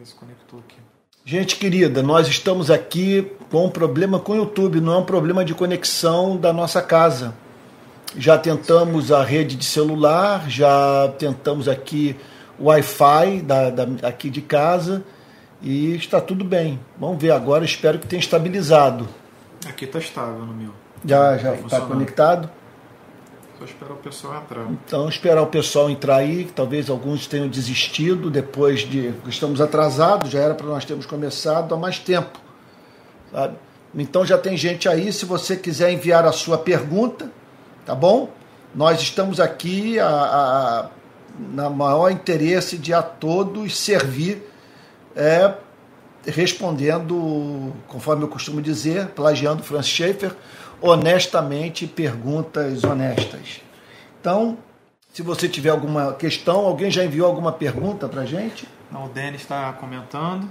ver se conectou aqui. Gente querida, nós estamos aqui com um problema com o YouTube, não é um problema de conexão da nossa casa. Já tentamos a rede de celular, já tentamos aqui o Wi-Fi da, da, aqui de casa e está tudo bem. Vamos ver agora, espero que tenha estabilizado. Aqui está estável no meu. Já já está conectado? Só esperar o pessoal entrar. Então, esperar o pessoal entrar aí, talvez alguns tenham desistido depois de. Estamos atrasados, já era para nós termos começado há mais tempo. Sabe? Então já tem gente aí, se você quiser enviar a sua pergunta, tá bom? Nós estamos aqui a, a, na maior interesse de a todos servir, é, respondendo, conforme eu costumo dizer, plagiando Francis Schaeffer, honestamente perguntas honestas. Então, se você tiver alguma questão, alguém já enviou alguma pergunta para gente? Não, o Denis está comentando.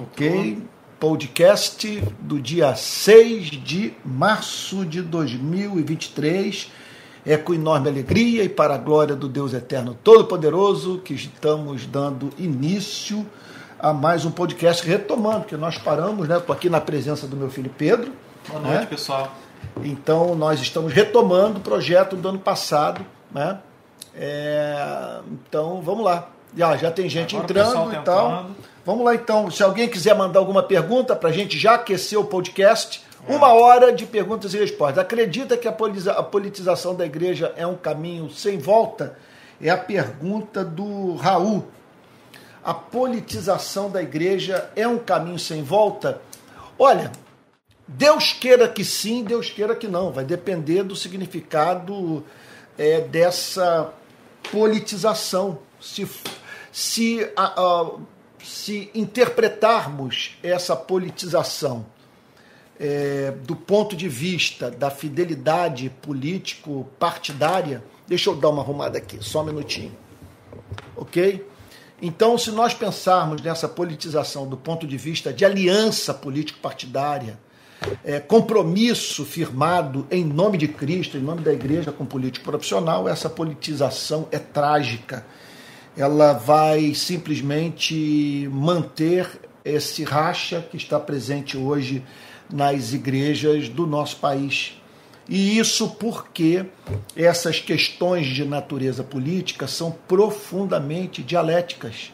Ok. Podcast do dia 6 de março de 2023. É com enorme alegria e para a glória do Deus Eterno Todo-Poderoso que estamos dando início a mais um podcast, retomando, que nós paramos, né? Estou aqui na presença do meu filho Pedro. Boa noite, né? pessoal. Então, nós estamos retomando o projeto do ano passado. Né? É, então, vamos lá. Já, já tem gente Agora entrando e tal. Vamos lá, então. Se alguém quiser mandar alguma pergunta para a gente já aquecer o podcast, é. uma hora de perguntas e respostas. Acredita que a politização da igreja é um caminho sem volta? É a pergunta do Raul. A politização da igreja é um caminho sem volta? Olha, Deus queira que sim, Deus queira que não. Vai depender do significado é, dessa politização. Se, se, a, a, se interpretarmos essa politização é, do ponto de vista da fidelidade político-partidária, deixa eu dar uma arrumada aqui, só um minutinho. Ok? Então, se nós pensarmos nessa politização do ponto de vista de aliança político-partidária, é, compromisso firmado em nome de Cristo, em nome da igreja com político profissional, essa politização é trágica. Ela vai simplesmente manter esse racha que está presente hoje nas igrejas do nosso país. E isso porque essas questões de natureza política são profundamente dialéticas.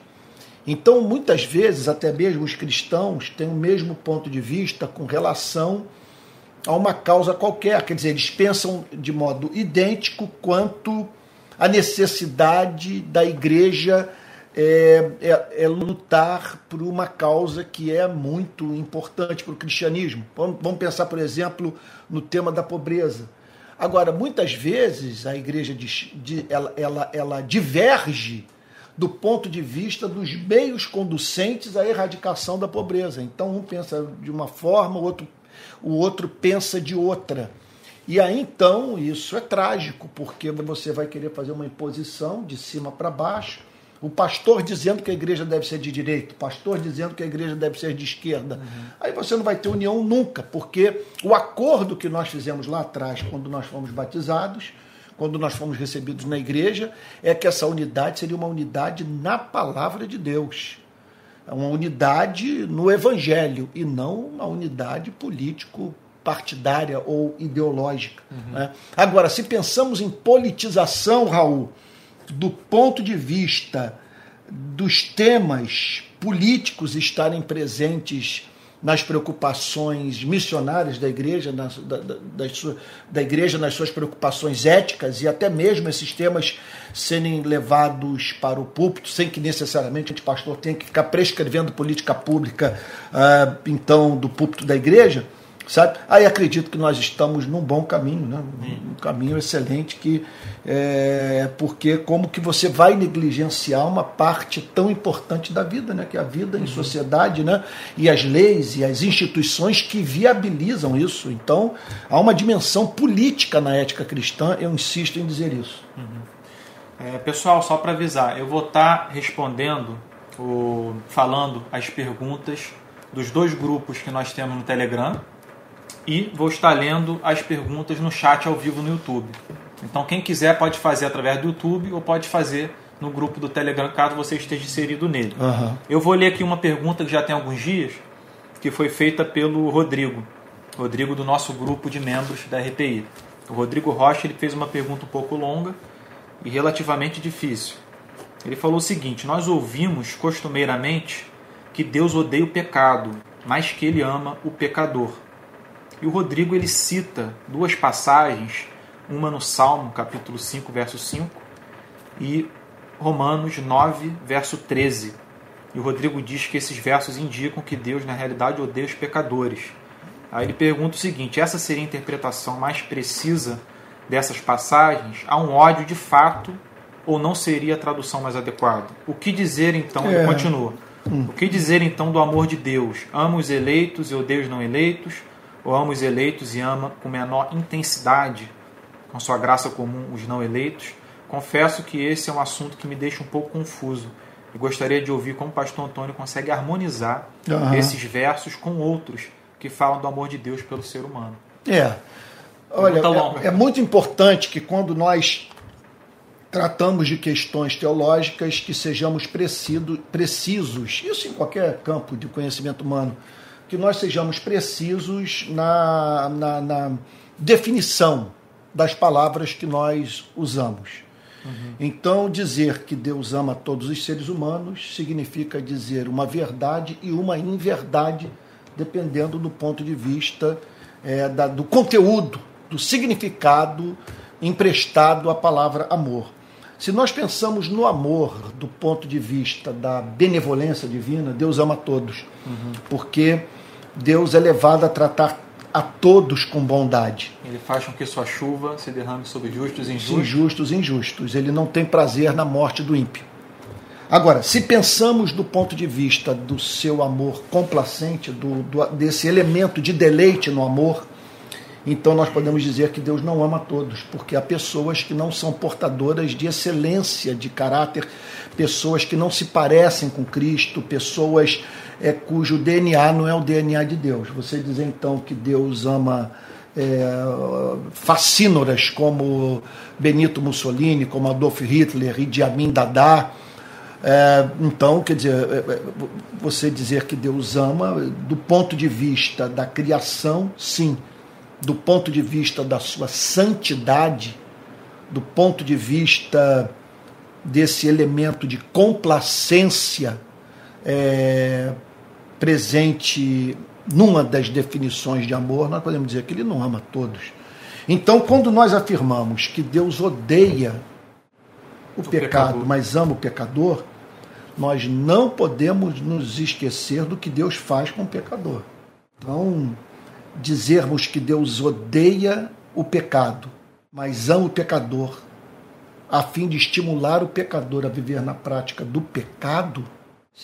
Então, muitas vezes, até mesmo os cristãos têm o mesmo ponto de vista com relação a uma causa qualquer. Quer dizer, eles pensam de modo idêntico quanto a necessidade da igreja é, é, é, lutar por uma causa que é muito importante para o cristianismo. Vamos, pensar, por exemplo, no tema da pobreza. Agora, muitas vezes a igreja de, ela, ela, ela diverge do ponto de vista dos meios conducentes à erradicação da pobreza. Então, um pensa de uma forma, o outro, o outro pensa de outra. E aí, então, isso é trágico, porque você vai querer fazer uma imposição de cima para baixo. O pastor dizendo que a igreja deve ser de direita, o pastor dizendo que a igreja deve ser de esquerda. Uhum. Aí você não vai ter união nunca, porque o acordo que nós fizemos lá atrás, quando nós fomos batizados, quando nós fomos recebidos na igreja, é que essa unidade seria uma unidade na palavra de Deus. É uma unidade no evangelho e não uma unidade político partidária ou ideológica. Uhum. Né? Agora, se pensamos em politização, Raul, do ponto de vista dos temas políticos estarem presentes nas preocupações missionárias da igreja, na, da, da, da, da, igreja nas suas preocupações éticas e até mesmo esses temas serem levados para o púlpito, sem que necessariamente o pastor tenha que ficar prescrevendo política pública, uh, então, do púlpito da igreja sabe? Aí acredito que nós estamos num bom caminho, né? um caminho excelente que é, porque como que você vai negligenciar uma parte tão importante da vida, né? Que é a vida em uhum. sociedade, né? E as leis e as instituições que viabilizam isso. Então há uma dimensão política na ética cristã. Eu insisto em dizer isso. Uhum. É, pessoal, só para avisar, eu vou estar tá respondendo, o, falando as perguntas dos dois grupos que nós temos no Telegram e vou estar lendo as perguntas no chat ao vivo no YouTube. Então quem quiser pode fazer através do YouTube ou pode fazer no grupo do Telegram, caso você esteja inserido nele. Uhum. Eu vou ler aqui uma pergunta que já tem alguns dias, que foi feita pelo Rodrigo. Rodrigo do nosso grupo de membros da RPI. O Rodrigo Rocha ele fez uma pergunta um pouco longa e relativamente difícil. Ele falou o seguinte: Nós ouvimos costumeiramente que Deus odeia o pecado, mas que ele ama o pecador. E o Rodrigo ele cita duas passagens, uma no Salmo, capítulo 5, verso 5, e Romanos 9, verso 13. E o Rodrigo diz que esses versos indicam que Deus, na realidade, odeia os pecadores. Aí ele pergunta o seguinte: essa seria a interpretação mais precisa dessas passagens? Há um ódio de fato ou não seria a tradução mais adequada? O que dizer então? É. Ele continua. Hum. O que dizer então do amor de Deus? Ama os eleitos e odeia os não eleitos? Ou ama os eleitos e ama com menor intensidade, com sua graça comum, os não eleitos? Confesso que esse é um assunto que me deixa um pouco confuso e gostaria de ouvir como o pastor Antônio consegue harmonizar uhum. esses versos com outros que falam do amor de Deus pelo ser humano. É. Olha, é, é muito importante que quando nós tratamos de questões teológicas que sejamos preciso, precisos, isso em qualquer campo de conhecimento humano, que nós sejamos precisos na, na, na definição das palavras que nós usamos. Uhum. Então, dizer que Deus ama todos os seres humanos significa dizer uma verdade e uma inverdade, dependendo do ponto de vista é, da, do conteúdo, do significado emprestado à palavra amor. Se nós pensamos no amor do ponto de vista da benevolência divina, Deus ama todos. Uhum. Porque Deus é levado a tratar a todos com bondade. Ele faz com que sua chuva se derrame sobre justos e injustos. Injustos e injustos. Ele não tem prazer na morte do ímpio. Agora, se pensamos do ponto de vista do seu amor complacente, do, do, desse elemento de deleite no amor, então nós podemos dizer que Deus não ama todos, porque há pessoas que não são portadoras de excelência de caráter, pessoas que não se parecem com Cristo, pessoas é, cujo DNA não é o DNA de Deus. Você dizer então que Deus ama é, fascínoras como Benito Mussolini, como Adolf Hitler, Idi Amin Dada, é, então, quer dizer, é, é, você dizer que Deus ama, do ponto de vista da criação, sim do ponto de vista da sua santidade, do ponto de vista desse elemento de complacência é, presente numa das definições de amor, nós podemos dizer que ele não ama todos. Então, quando nós afirmamos que Deus odeia o, o pecado, pecador. mas ama o pecador, nós não podemos nos esquecer do que Deus faz com o pecador. Então, dizermos que Deus odeia o pecado, mas ama o pecador, a fim de estimular o pecador a viver na prática do pecado,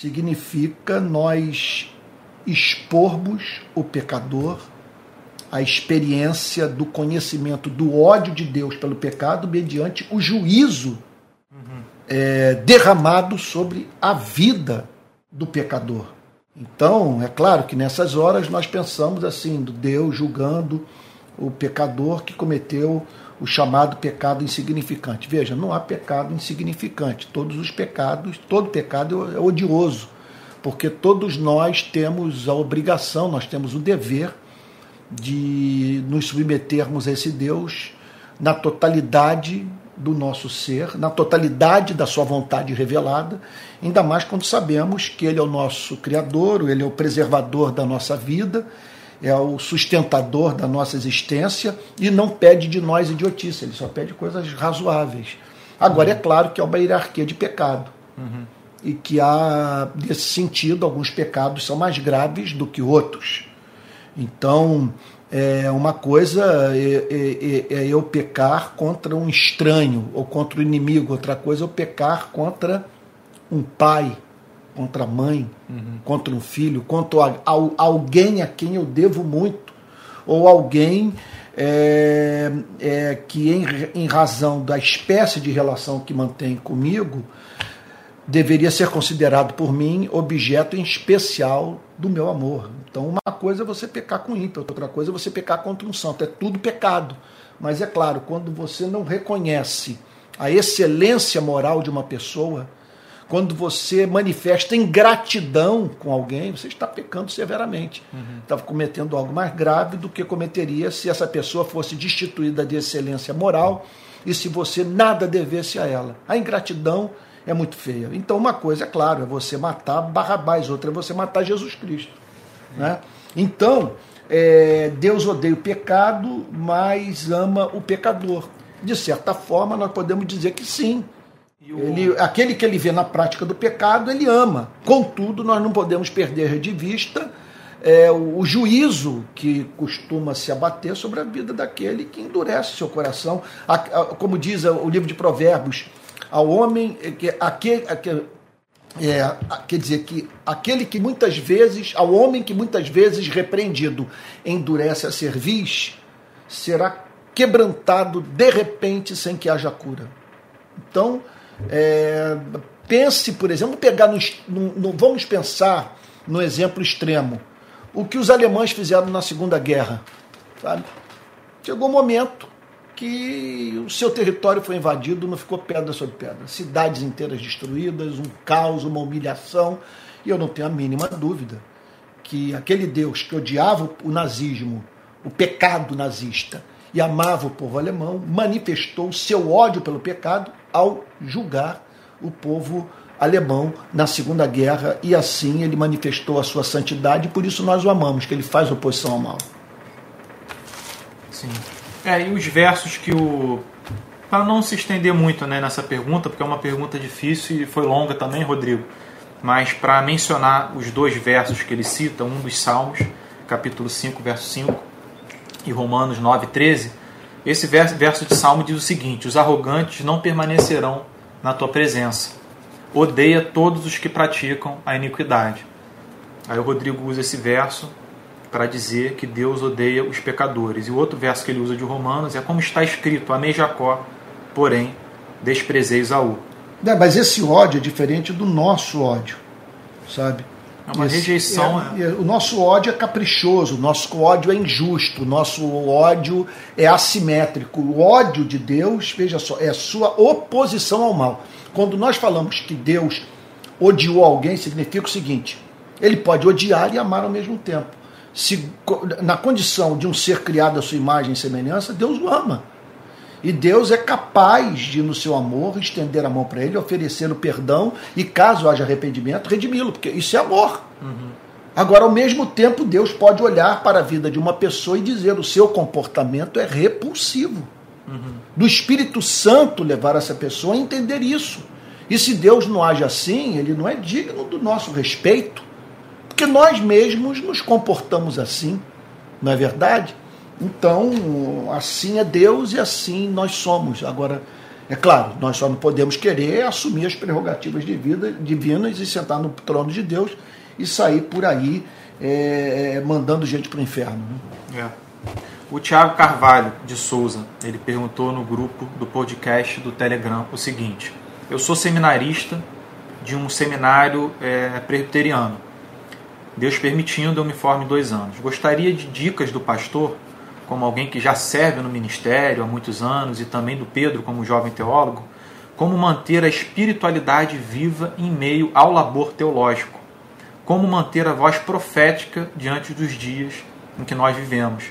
significa nós expormos o pecador à experiência do conhecimento do ódio de Deus pelo pecado mediante o juízo uhum. é, derramado sobre a vida do pecador. Então, é claro que nessas horas nós pensamos assim, do Deus julgando o pecador que cometeu o chamado pecado insignificante. Veja, não há pecado insignificante. Todos os pecados, todo pecado é odioso, porque todos nós temos a obrigação, nós temos o dever de nos submetermos a esse Deus na totalidade do nosso ser, na totalidade da sua vontade revelada, ainda mais quando sabemos que Ele é o nosso Criador, Ele é o preservador da nossa vida, é o sustentador da nossa existência e não pede de nós idiotice, Ele só pede coisas razoáveis. Agora, uhum. é claro que há uma hierarquia de pecado. Uhum. E que há, nesse sentido, alguns pecados são mais graves do que outros. Então, é uma coisa é, é, é, eu pecar contra um estranho ou contra o inimigo, outra coisa é eu pecar contra um pai, contra a mãe, uhum. contra um filho, contra alguém a quem eu devo muito, ou alguém é, é, que, em, em razão da espécie de relação que mantém comigo, deveria ser considerado por mim objeto em especial do meu amor. Então, uma coisa é você pecar com ímpeto, outra coisa é você pecar contra um santo. É tudo pecado. Mas é claro, quando você não reconhece a excelência moral de uma pessoa, quando você manifesta ingratidão com alguém, você está pecando severamente. Uhum. Está cometendo algo mais grave do que cometeria se essa pessoa fosse destituída de excelência moral e se você nada devesse a ela. A ingratidão é muito feia. Então, uma coisa, é claro, é você matar Barrabás, outra é você matar Jesus Cristo. Uhum. Né? Então, é, Deus odeia o pecado, mas ama o pecador. De certa forma, nós podemos dizer que sim. Ele, aquele que ele vê na prática do pecado, ele ama. Contudo, nós não podemos perder de vista é, o, o, juízo que costuma se abater sobre a vida daquele que endurece seu coração. A, a, como diz o livro de Provérbios, ao homem, é, que, aquele, aquele, é, quer dizer que aquele que muitas vezes, ao homem que muitas vezes repreendido endurece a cerviz, será quebrantado de repente sem que haja cura. Então, é, pense, por exemplo, pegar no, no, vamos pensar no exemplo extremo. O que os alemães fizeram na Segunda Guerra. Sabe? Chegou um momento que o seu território foi invadido, não ficou pedra sobre pedra. Cidades inteiras destruídas, um caos, uma humilhação. E eu não tenho a mínima dúvida que aquele Deus que odiava o nazismo, o pecado nazista, e amava o povo alemão, manifestou seu ódio pelo pecado ao julgar o povo alemão na Segunda Guerra e assim ele manifestou a sua santidade e por isso nós o amamos, que ele faz oposição ao mal. Sim. É, e os versos que o. Para não se estender muito né, nessa pergunta, porque é uma pergunta difícil e foi longa também, Rodrigo, mas para mencionar os dois versos que ele cita, um dos Salmos, capítulo 5, verso 5, e Romanos 9, 13 esse verso de Salmo diz o seguinte: Os arrogantes não permanecerão na tua presença. Odeia todos os que praticam a iniquidade. Aí o Rodrigo usa esse verso para dizer que Deus odeia os pecadores. E o outro verso que ele usa de Romanos é como está escrito: Amei Jacó, porém desprezei Esaú. É, mas esse ódio é diferente do nosso ódio, sabe? É uma Esse, rejeição. É, é. O nosso ódio é caprichoso, o nosso ódio é injusto, o nosso ódio é assimétrico. O ódio de Deus, veja só, é a sua oposição ao mal. Quando nós falamos que Deus odiou alguém, significa o seguinte: ele pode odiar e amar ao mesmo tempo. Se, na condição de um ser criado à sua imagem e semelhança, Deus o ama. E Deus é capaz de, no seu amor, estender a mão para ele, oferecer o perdão e, caso haja arrependimento, redimi-lo, porque isso é amor. Uhum. Agora, ao mesmo tempo, Deus pode olhar para a vida de uma pessoa e dizer: o seu comportamento é repulsivo. Uhum. Do Espírito Santo levar essa pessoa a entender isso. E se Deus não age assim, ele não é digno do nosso respeito, porque nós mesmos nos comportamos assim, não é verdade? Então, assim é Deus e assim nós somos. Agora, é claro, nós só não podemos querer assumir as prerrogativas de vida, divinas e sentar no trono de Deus e sair por aí é, mandando gente para o inferno. Né? É. O Tiago Carvalho de Souza, ele perguntou no grupo do podcast do Telegram o seguinte: Eu sou seminarista de um seminário é, presbiteriano. Deus permitindo, eu me forme dois anos. Gostaria de dicas do pastor como alguém que já serve no ministério há muitos anos, e também do Pedro como jovem teólogo, como manter a espiritualidade viva em meio ao labor teológico, como manter a voz profética diante dos dias em que nós vivemos.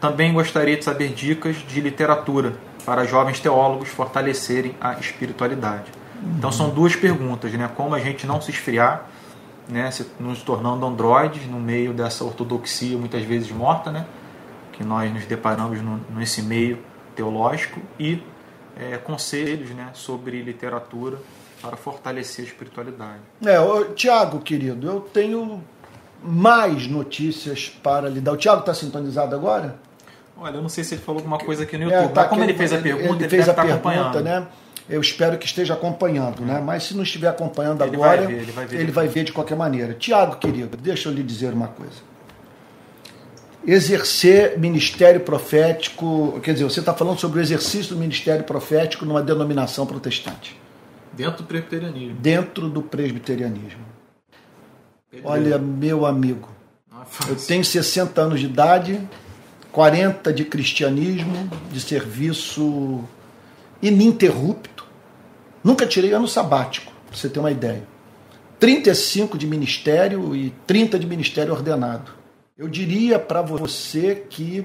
Também gostaria de saber dicas de literatura para jovens teólogos fortalecerem a espiritualidade. Então são duas perguntas, né? Como a gente não se esfriar, né? Se nos tornando androides no meio dessa ortodoxia muitas vezes morta, né? Que nós nos deparamos no, nesse meio teológico e é, conselhos né, sobre literatura para fortalecer a espiritualidade. É, Tiago, querido, eu tenho mais notícias para lhe dar. O Tiago está sintonizado agora? Olha, eu não sei se ele falou alguma coisa aqui no é, YouTube, é, tá, como ele fez a pergunta, ele, ele fez a pergunta, né? Eu espero que esteja acompanhando, né? Mas se não estiver acompanhando ele agora, vai ver, ele, vai ver, ele vai ver de qualquer maneira. Tiago, querido, deixa eu lhe dizer uma coisa exercer ministério profético, quer dizer, você está falando sobre o exercício do ministério profético numa denominação protestante. Dentro do presbiterianismo. Dentro do presbiterianismo. Olha, meu amigo, eu tenho 60 anos de idade, 40 de cristianismo, de serviço ininterrupto, Nunca tirei ano sabático, para você ter uma ideia. 35 de ministério e 30 de ministério ordenado. Eu diria para você que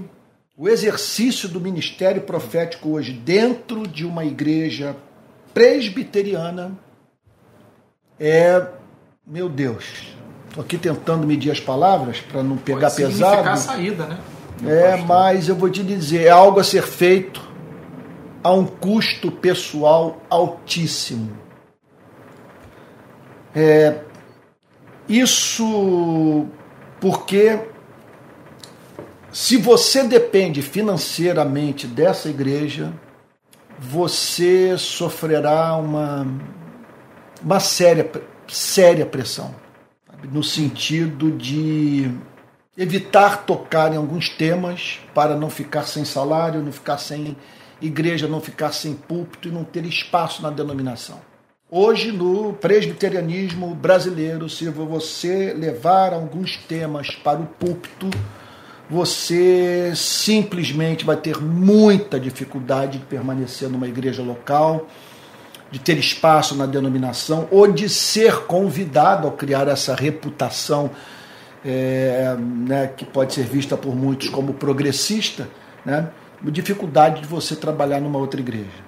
o exercício do ministério profético hoje dentro de uma igreja presbiteriana é, meu Deus, estou aqui tentando medir as palavras para não pegar Pode pesado. a saída, né? É, mas eu vou te dizer, é algo a ser feito a um custo pessoal altíssimo. É, isso porque se você depende financeiramente dessa igreja, você sofrerá uma, uma séria, séria pressão, sabe? no sentido de evitar tocar em alguns temas para não ficar sem salário, não ficar sem igreja, não ficar sem púlpito e não ter espaço na denominação. Hoje, no presbiterianismo brasileiro, se você levar alguns temas para o púlpito, você simplesmente vai ter muita dificuldade de permanecer numa igreja local, de ter espaço na denominação ou de ser convidado ao criar essa reputação é, né, que pode ser vista por muitos como progressista, né, dificuldade de você trabalhar numa outra igreja.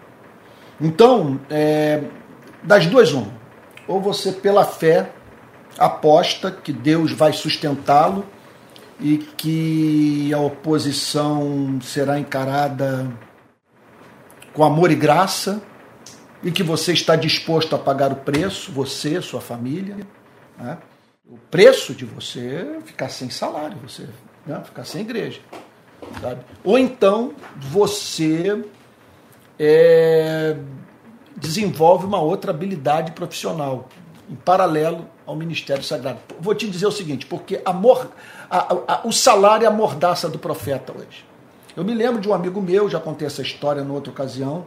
Então, é, das duas, uma. Ou você, pela fé, aposta que Deus vai sustentá-lo e que a oposição será encarada com amor e graça e que você está disposto a pagar o preço, você, sua família, né? o preço de você ficar sem salário, você né? ficar sem igreja. Sabe? Ou então você é, desenvolve uma outra habilidade profissional em paralelo ao ministério sagrado. Vou te dizer o seguinte, porque a, a, a, o salário é a mordaça do profeta hoje. Eu me lembro de um amigo meu, já contei essa história em outra ocasião,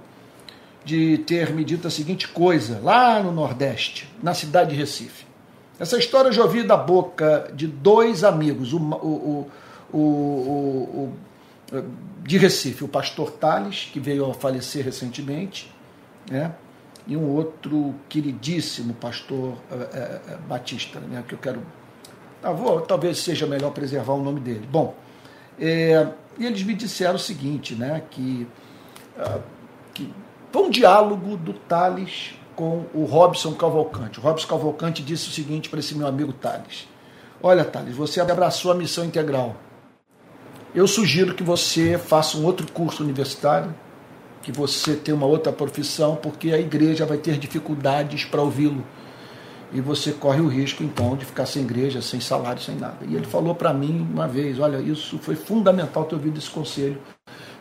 de ter me dito a seguinte coisa, lá no Nordeste, na cidade de Recife. Essa história eu já ouvi da boca de dois amigos, o, o, o, o de Recife, o pastor Tales, que veio a falecer recentemente, né? e um outro queridíssimo pastor é, é, Batista, né? que eu quero. Ah, talvez seja melhor preservar o nome dele. Bom, é, e eles me disseram o seguinte, né? que, ah, que foi um diálogo do Tales com o Robson Cavalcante. O Robson Cavalcante disse o seguinte para esse meu amigo Tales: Olha, Thales, você abraçou a missão integral. Eu sugiro que você faça um outro curso universitário, que você tenha uma outra profissão, porque a igreja vai ter dificuldades para ouvi-lo. E você corre o risco, então, de ficar sem igreja, sem salário, sem nada. E ele falou para mim uma vez: Olha, isso foi fundamental ter ouvido esse conselho,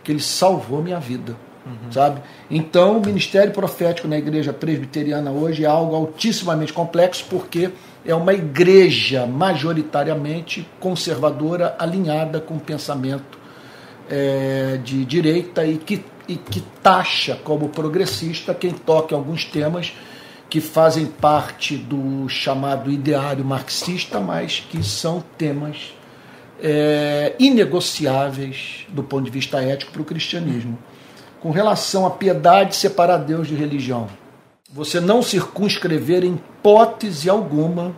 que ele salvou minha vida. Uhum. Sabe? Então, o ministério profético na igreja presbiteriana hoje é algo altissimamente complexo, porque é uma igreja majoritariamente conservadora, alinhada com o pensamento é, de direita e que, e que taxa como progressista quem toca alguns temas que fazem parte do chamado ideário marxista, mas que são temas é, inegociáveis do ponto de vista ético para o cristianismo. Com relação à piedade, separar Deus de religião você não circunscrever em hipótese alguma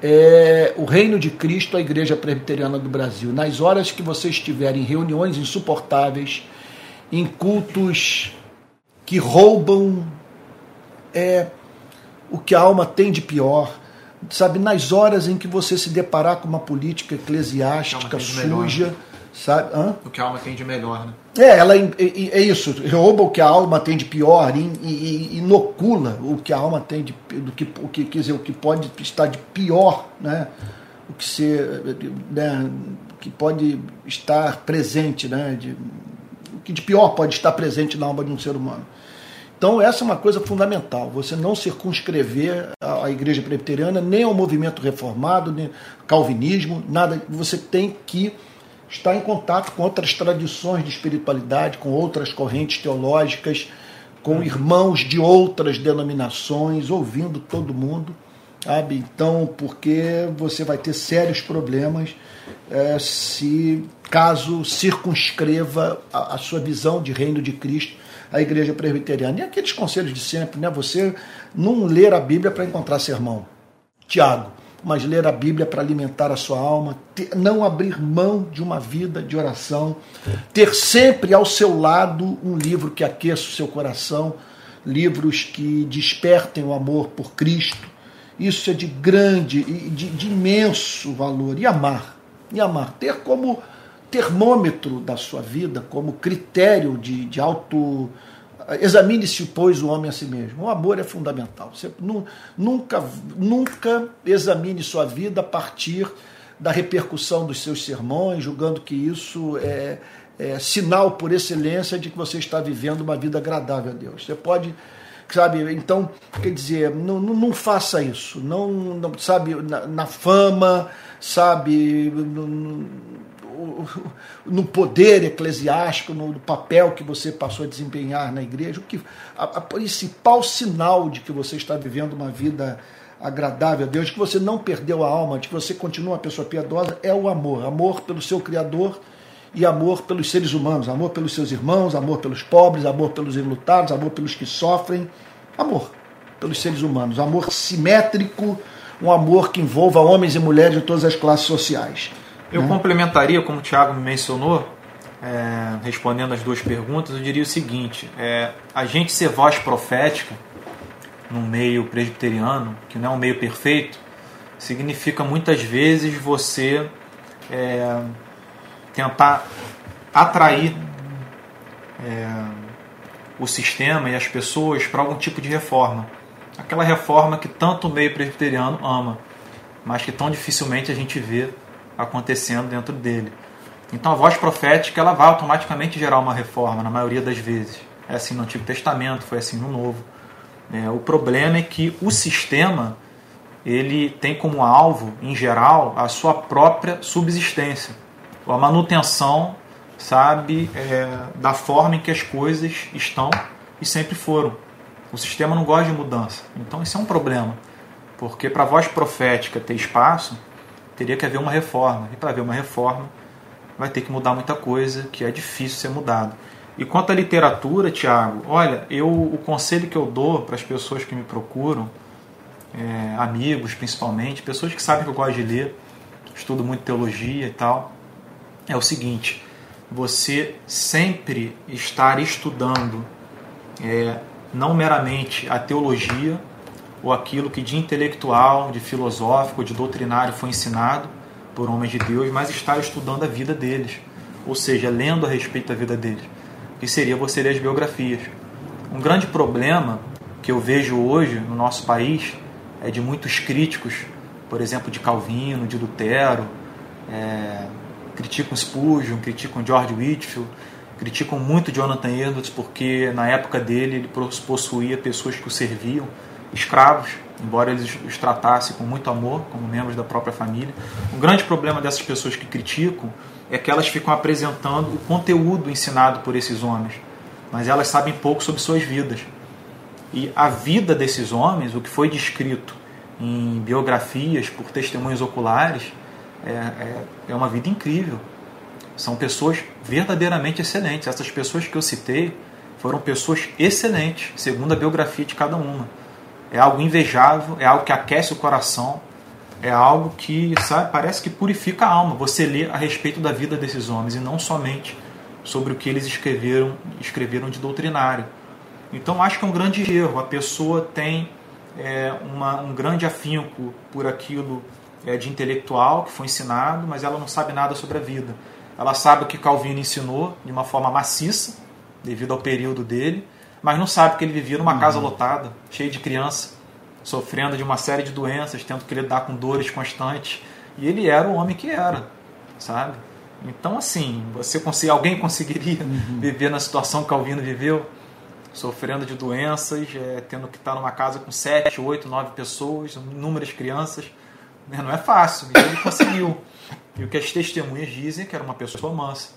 é, o reino de Cristo à Igreja Presbiteriana do Brasil. Nas horas que você estiver em reuniões insuportáveis, em cultos que roubam é, o que a alma tem de pior, sabe, nas horas em que você se deparar com uma política eclesiástica suja. Melhor Sabe? Hã? O que a alma tem de melhor, né? É, ela é, é isso, rouba o que a alma tem de pior e, e, inocula o que a alma tem de do que, o que quer dizer, o que pode estar de pior, né? O que ser, né? que pode estar presente, né? De, o que de pior pode estar presente na alma de um ser humano. Então, essa é uma coisa fundamental. Você não circunscrever a, igreja presbiteriana, nem ao movimento reformado, nem calvinismo, nada. Você tem que está em contato com outras tradições de espiritualidade, com outras correntes teológicas, com irmãos de outras denominações, ouvindo todo mundo, sabe? Então, porque você vai ter sérios problemas é, se caso circunscreva a, a, sua visão de reino de Cristo a igreja presbiteriana. E aqueles conselhos de sempre, né? Você não ler a Bíblia para encontrar sermão. Tiago, mas ler a Bíblia para alimentar a sua alma, ter, não abrir mão de uma vida de oração, ter sempre ao seu lado um livro que aqueça o seu coração, livros que despertem o amor por Cristo. Isso é de grande e de, de imenso valor. E amar, e amar, ter como termômetro da sua vida, como critério de, de auto Examine-se, pois, o homem a si mesmo. O amor é fundamental. Você nunca, nunca examine sua vida a partir da repercussão dos seus sermões, julgando que isso é, é sinal por excelência de que você está vivendo uma vida agradável a Deus. Você pode sabe? Então, quer dizer, não, não, não faça isso, não, não sabe, na, na fama, sabe, no, no poder eclesiástico, no papel que você passou a desempenhar na igreja, o que a, a principal sinal de que você está vivendo uma vida agradável a Deus, de que você não perdeu a alma, de que você continua uma pessoa piedosa, é o amor. Amor pelo seu Criador e amor pelos seres humanos, amor pelos seus irmãos, amor pelos pobres, amor pelos enlutados, amor pelos que sofrem, amor pelos seres humanos, amor simétrico, um amor que envolva homens e mulheres de todas as classes sociais. Eu complementaria, como o Thiago me mencionou, é, respondendo as duas perguntas, eu diria o seguinte: é, a gente ser voz profética num meio presbiteriano, que não é um meio perfeito, significa muitas vezes você é, tentar atrair é, o sistema e as pessoas para algum tipo de reforma. Aquela reforma que tanto o meio presbiteriano ama, mas que tão dificilmente a gente vê acontecendo dentro dele. Então a voz profética ela vai automaticamente gerar uma reforma na maioria das vezes. É assim no Antigo Testamento, foi assim no Novo. É, o problema é que o sistema ele tem como alvo, em geral, a sua própria subsistência, a manutenção, sabe, é, da forma em que as coisas estão e sempre foram. O sistema não gosta de mudança. Então isso é um problema, porque para a voz profética ter espaço, teria que haver uma reforma. E para haver uma reforma, vai ter que mudar muita coisa que é difícil ser mudado. E quanto à literatura, Tiago, olha, eu o conselho que eu dou para as pessoas que me procuram, é, amigos principalmente, pessoas que sabem que eu gosto de ler, estudo muito teologia e tal, é o seguinte: você sempre estar estudando é, não meramente a teologia, ou aquilo que de intelectual, de filosófico, de doutrinário foi ensinado por homens de Deus, mas está estudando a vida deles, ou seja, lendo a respeito da vida deles, que seria você ler as biografias. Um grande problema que eu vejo hoje no nosso país é de muitos críticos, por exemplo, de Calvino, de Lutero, é, criticam Spurgeon, criticam George Whitfield, criticam muito Jonathan Edwards porque na época dele ele possuía pessoas que o serviam escravos, embora eles os tratassem com muito amor, como membros da própria família. O grande problema dessas pessoas que criticam é que elas ficam apresentando o conteúdo ensinado por esses homens, mas elas sabem pouco sobre suas vidas. E a vida desses homens, o que foi descrito em biografias por testemunhos oculares, é, é, é uma vida incrível. São pessoas verdadeiramente excelentes. Essas pessoas que eu citei foram pessoas excelentes, segundo a biografia de cada uma é algo invejável, é algo que aquece o coração, é algo que sabe, parece que purifica a alma. Você lê a respeito da vida desses homens e não somente sobre o que eles escreveram, escreveram de doutrinário. Então acho que é um grande erro. A pessoa tem é, uma, um grande afinco por aquilo é, de intelectual que foi ensinado, mas ela não sabe nada sobre a vida. Ela sabe o que Calvino ensinou de uma forma maciça, devido ao período dele, mas não sabe que ele vivia numa casa uhum. lotada, cheia de criança, sofrendo de uma série de doenças, tendo que lidar com dores constantes. E ele era o homem que era, sabe? Então, assim, você consegue, alguém conseguiria uhum. viver na situação que Calvino viveu, sofrendo de doenças, é, tendo que estar numa casa com sete, oito, nove pessoas, inúmeras crianças. Né? Não é fácil, e ele conseguiu. E o que as testemunhas dizem é que era uma pessoa mansa,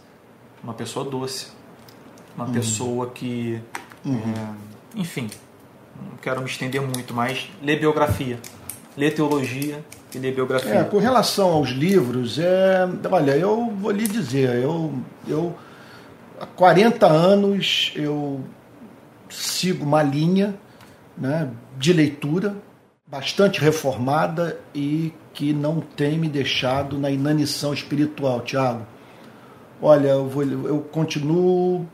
uma pessoa doce, uma uhum. pessoa que Uhum. É, enfim, não quero me estender muito, mas ler biografia, ler teologia e ler biografia. É, com relação aos livros, é, olha, eu vou lhe dizer, eu, eu há 40 anos eu sigo uma linha né, de leitura bastante reformada e que não tem me deixado na inanição espiritual, Tiago. Olha, eu, vou, eu continuo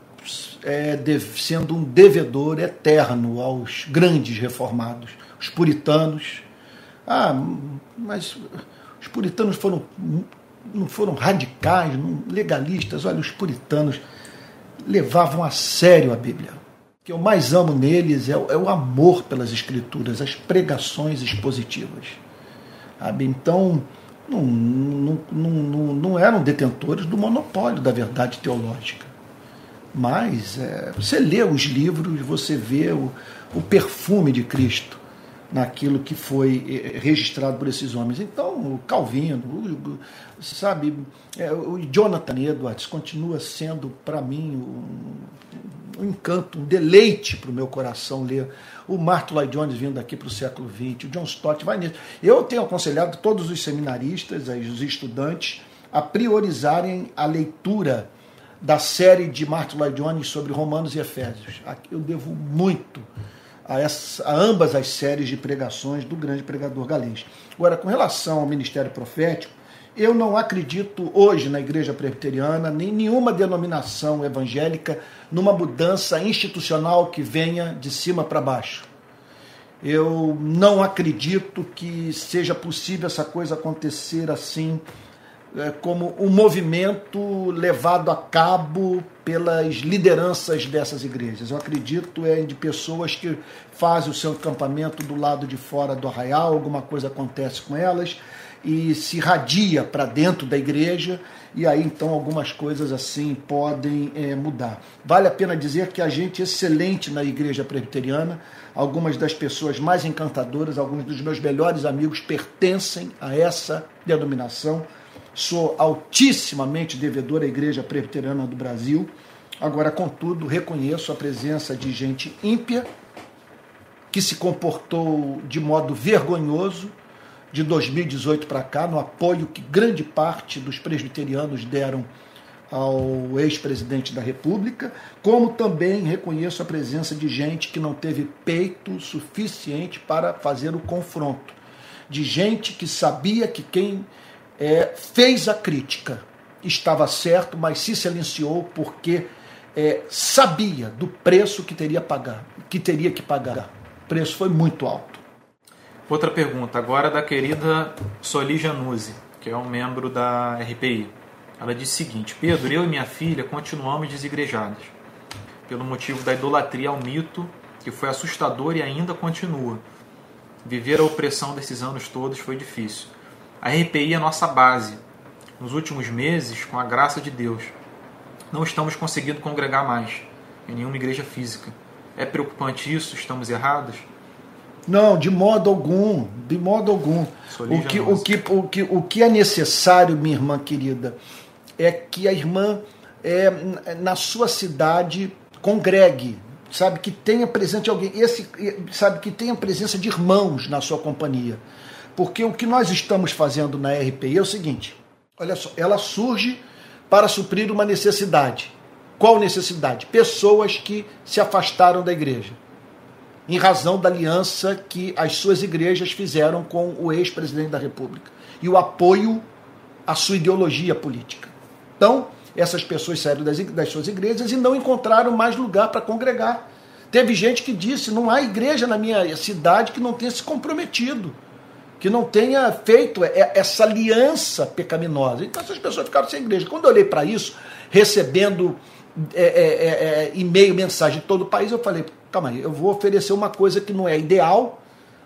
é, sendo um devedor eterno aos grandes reformados, os puritanos. Ah, mas os puritanos foram não foram radicais, não legalistas. Olha, os puritanos levavam a sério a Bíblia. O que eu mais amo neles é, é o amor pelas escrituras, as pregações expositivas. Sabe? Então, não, não, não, não, eram detentores do monopólio da verdade teológica. Mas é, você lê os livros, você vê o, o perfume de Cristo naquilo que foi eh, registrado por esses homens. Então, o Calvino, o, sabe, é, o Jonathan Edwards continua sendo para mim um, um, encanto, um deleite para o meu coração ler. O Martin Lloyd Jones vindo aqui para o século XX, o John Stott vai nisso. Eu tenho aconselhado todos os seminaristas, os estudantes, a priorizarem a leitura da série de Martin Lloyd sobre Romanos e Efésios. Eu devo muito a, essa, a, ambas as séries de pregações do grande pregador galês. Agora, com relação ao ministério profético, eu não acredito hoje na igreja presbiteriana, nem nenhuma denominação evangélica, numa mudança institucional que venha de cima para baixo. Eu não acredito que seja possível essa coisa acontecer assim como um movimento levado a cabo pelas lideranças dessas igrejas. Eu acredito é de pessoas que fazem o seu acampamento do lado de fora do arraial, alguma coisa acontece com elas e se radia para dentro da igreja e aí então algumas coisas assim podem é, mudar. Vale a pena dizer que a gente é excelente na igreja presbiteriana, algumas das pessoas mais encantadoras, alguns dos meus melhores amigos pertencem a essa denominação sou altissimamente devedor à Igreja Presbiteriana do Brasil. Agora, contudo, reconheço a presença de gente ímpia que se comportou de modo vergonhoso de 2018 para cá, no apoio que grande parte dos presbiterianos deram ao ex-presidente da República, como também reconheço a presença de gente que não teve peito suficiente para fazer o confronto, de gente que sabia que quem é, fez a crítica, estava certo, mas se silenciou porque é, sabia do preço que teria, pagar, que teria que pagar. O preço foi muito alto. Outra pergunta, agora da querida Soli Januzzi, que é um membro da RPI. Ela diz o seguinte: Pedro, eu e minha filha continuamos desigrejados pelo motivo da idolatria ao mito, que foi assustador e ainda continua. Viver a opressão desses anos todos foi difícil. A RPI é a nossa base. Nos últimos meses, com a graça de Deus, não estamos conseguindo congregar mais em nenhuma igreja física. É preocupante isso? Estamos errados? Não, de modo algum, de modo algum. O que, o, que, o, que, o que é necessário, minha irmã querida, é que a irmã, é, na sua cidade, congregue, sabe, que tenha presente alguém, esse, sabe, que tenha presença de irmãos na sua companhia. Porque o que nós estamos fazendo na RPI é o seguinte: olha só, ela surge para suprir uma necessidade. Qual necessidade? Pessoas que se afastaram da igreja, em razão da aliança que as suas igrejas fizeram com o ex-presidente da República e o apoio à sua ideologia política. Então, essas pessoas saíram das, das suas igrejas e não encontraram mais lugar para congregar. Teve gente que disse: não há igreja na minha cidade que não tenha se comprometido que não tenha feito essa aliança pecaminosa. Então essas pessoas ficaram sem igreja. Quando eu olhei para isso, recebendo é, é, é, é, e-mail, mensagem de todo o país, eu falei, calma aí, eu vou oferecer uma coisa que não é ideal,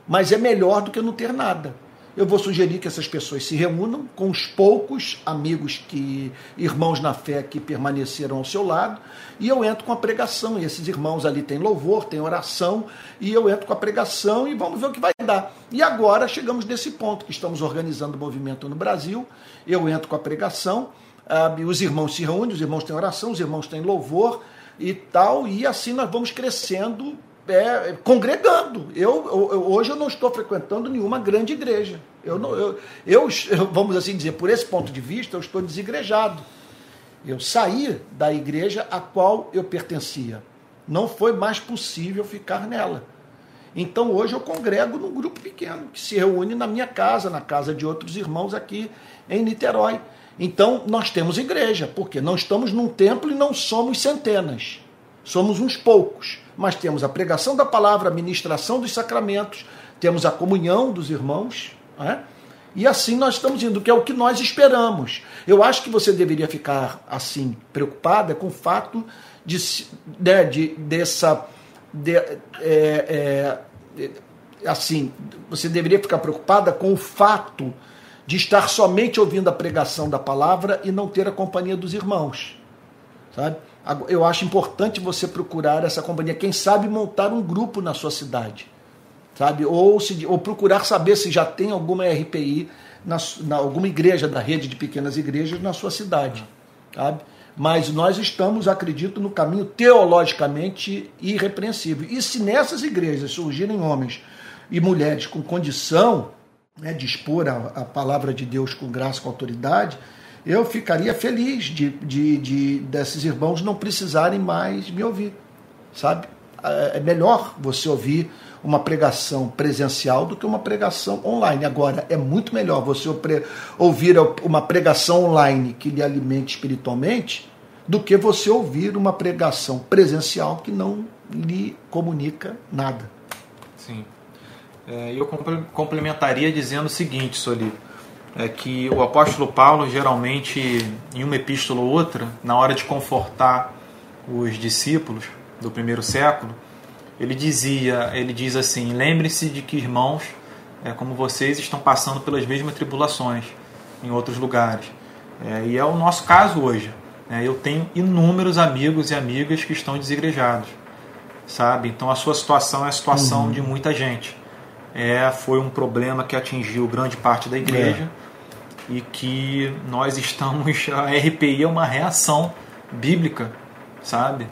mas é melhor do que não ter nada eu vou sugerir que essas pessoas se reúnam com os poucos amigos que irmãos na fé que permaneceram ao seu lado e eu entro com a pregação e esses irmãos ali têm louvor, tem oração e eu entro com a pregação e vamos ver o que vai dar. E agora chegamos nesse ponto que estamos organizando o movimento no Brasil. Eu entro com a pregação, uh, os irmãos se reúnem, os irmãos têm oração, os irmãos têm louvor e tal e assim nós vamos crescendo é, congregando. Eu, eu, hoje eu não estou frequentando nenhuma grande igreja. Eu, não, eu, eu, vamos assim dizer, por esse ponto de vista, eu estou desigrejado. Eu saí da igreja a qual eu pertencia. Não foi mais possível ficar nela. Então hoje eu congrego num grupo pequeno que se reúne na minha casa, na casa de outros irmãos aqui em Niterói. Então nós temos igreja, porque não estamos num templo e não somos centenas. Somos uns poucos, mas temos a pregação da palavra, a ministração dos sacramentos, temos a comunhão dos irmãos, né? e assim nós estamos indo, que é o que nós esperamos. Eu acho que você deveria ficar assim preocupada com o fato de, né, de dessa de, é, é, assim, você deveria ficar preocupada com o fato de estar somente ouvindo a pregação da palavra e não ter a companhia dos irmãos, sabe? Eu acho importante você procurar essa companhia, quem sabe montar um grupo na sua cidade, sabe? Ou, se, ou procurar saber se já tem alguma RPI, na, na, alguma igreja da rede de pequenas igrejas na sua cidade, sabe? Mas nós estamos, acredito, no caminho teologicamente irrepreensível. E se nessas igrejas surgirem homens e mulheres com condição né, de expor a, a palavra de Deus com graça, com autoridade, eu ficaria feliz de, de, de desses irmãos não precisarem mais me ouvir, sabe? É, é melhor você ouvir uma pregação presencial do que uma pregação online. Agora, é muito melhor você ouvir uma pregação online que lhe alimente espiritualmente do que você ouvir uma pregação presencial que não lhe comunica nada. Sim. É, eu complementaria dizendo o seguinte, Soli, é que o apóstolo Paulo, geralmente, em uma epístola ou outra, na hora de confortar os discípulos do primeiro século, ele dizia, ele diz assim: lembre-se de que irmãos, é, como vocês, estão passando pelas mesmas tribulações em outros lugares. É, e é o nosso caso hoje. É, eu tenho inúmeros amigos e amigas que estão desigrejados, sabe? Então a sua situação é a situação uhum. de muita gente. É, foi um problema que atingiu grande parte da igreja é. E que nós estamos. A RPI é uma reação bíblica, sabe?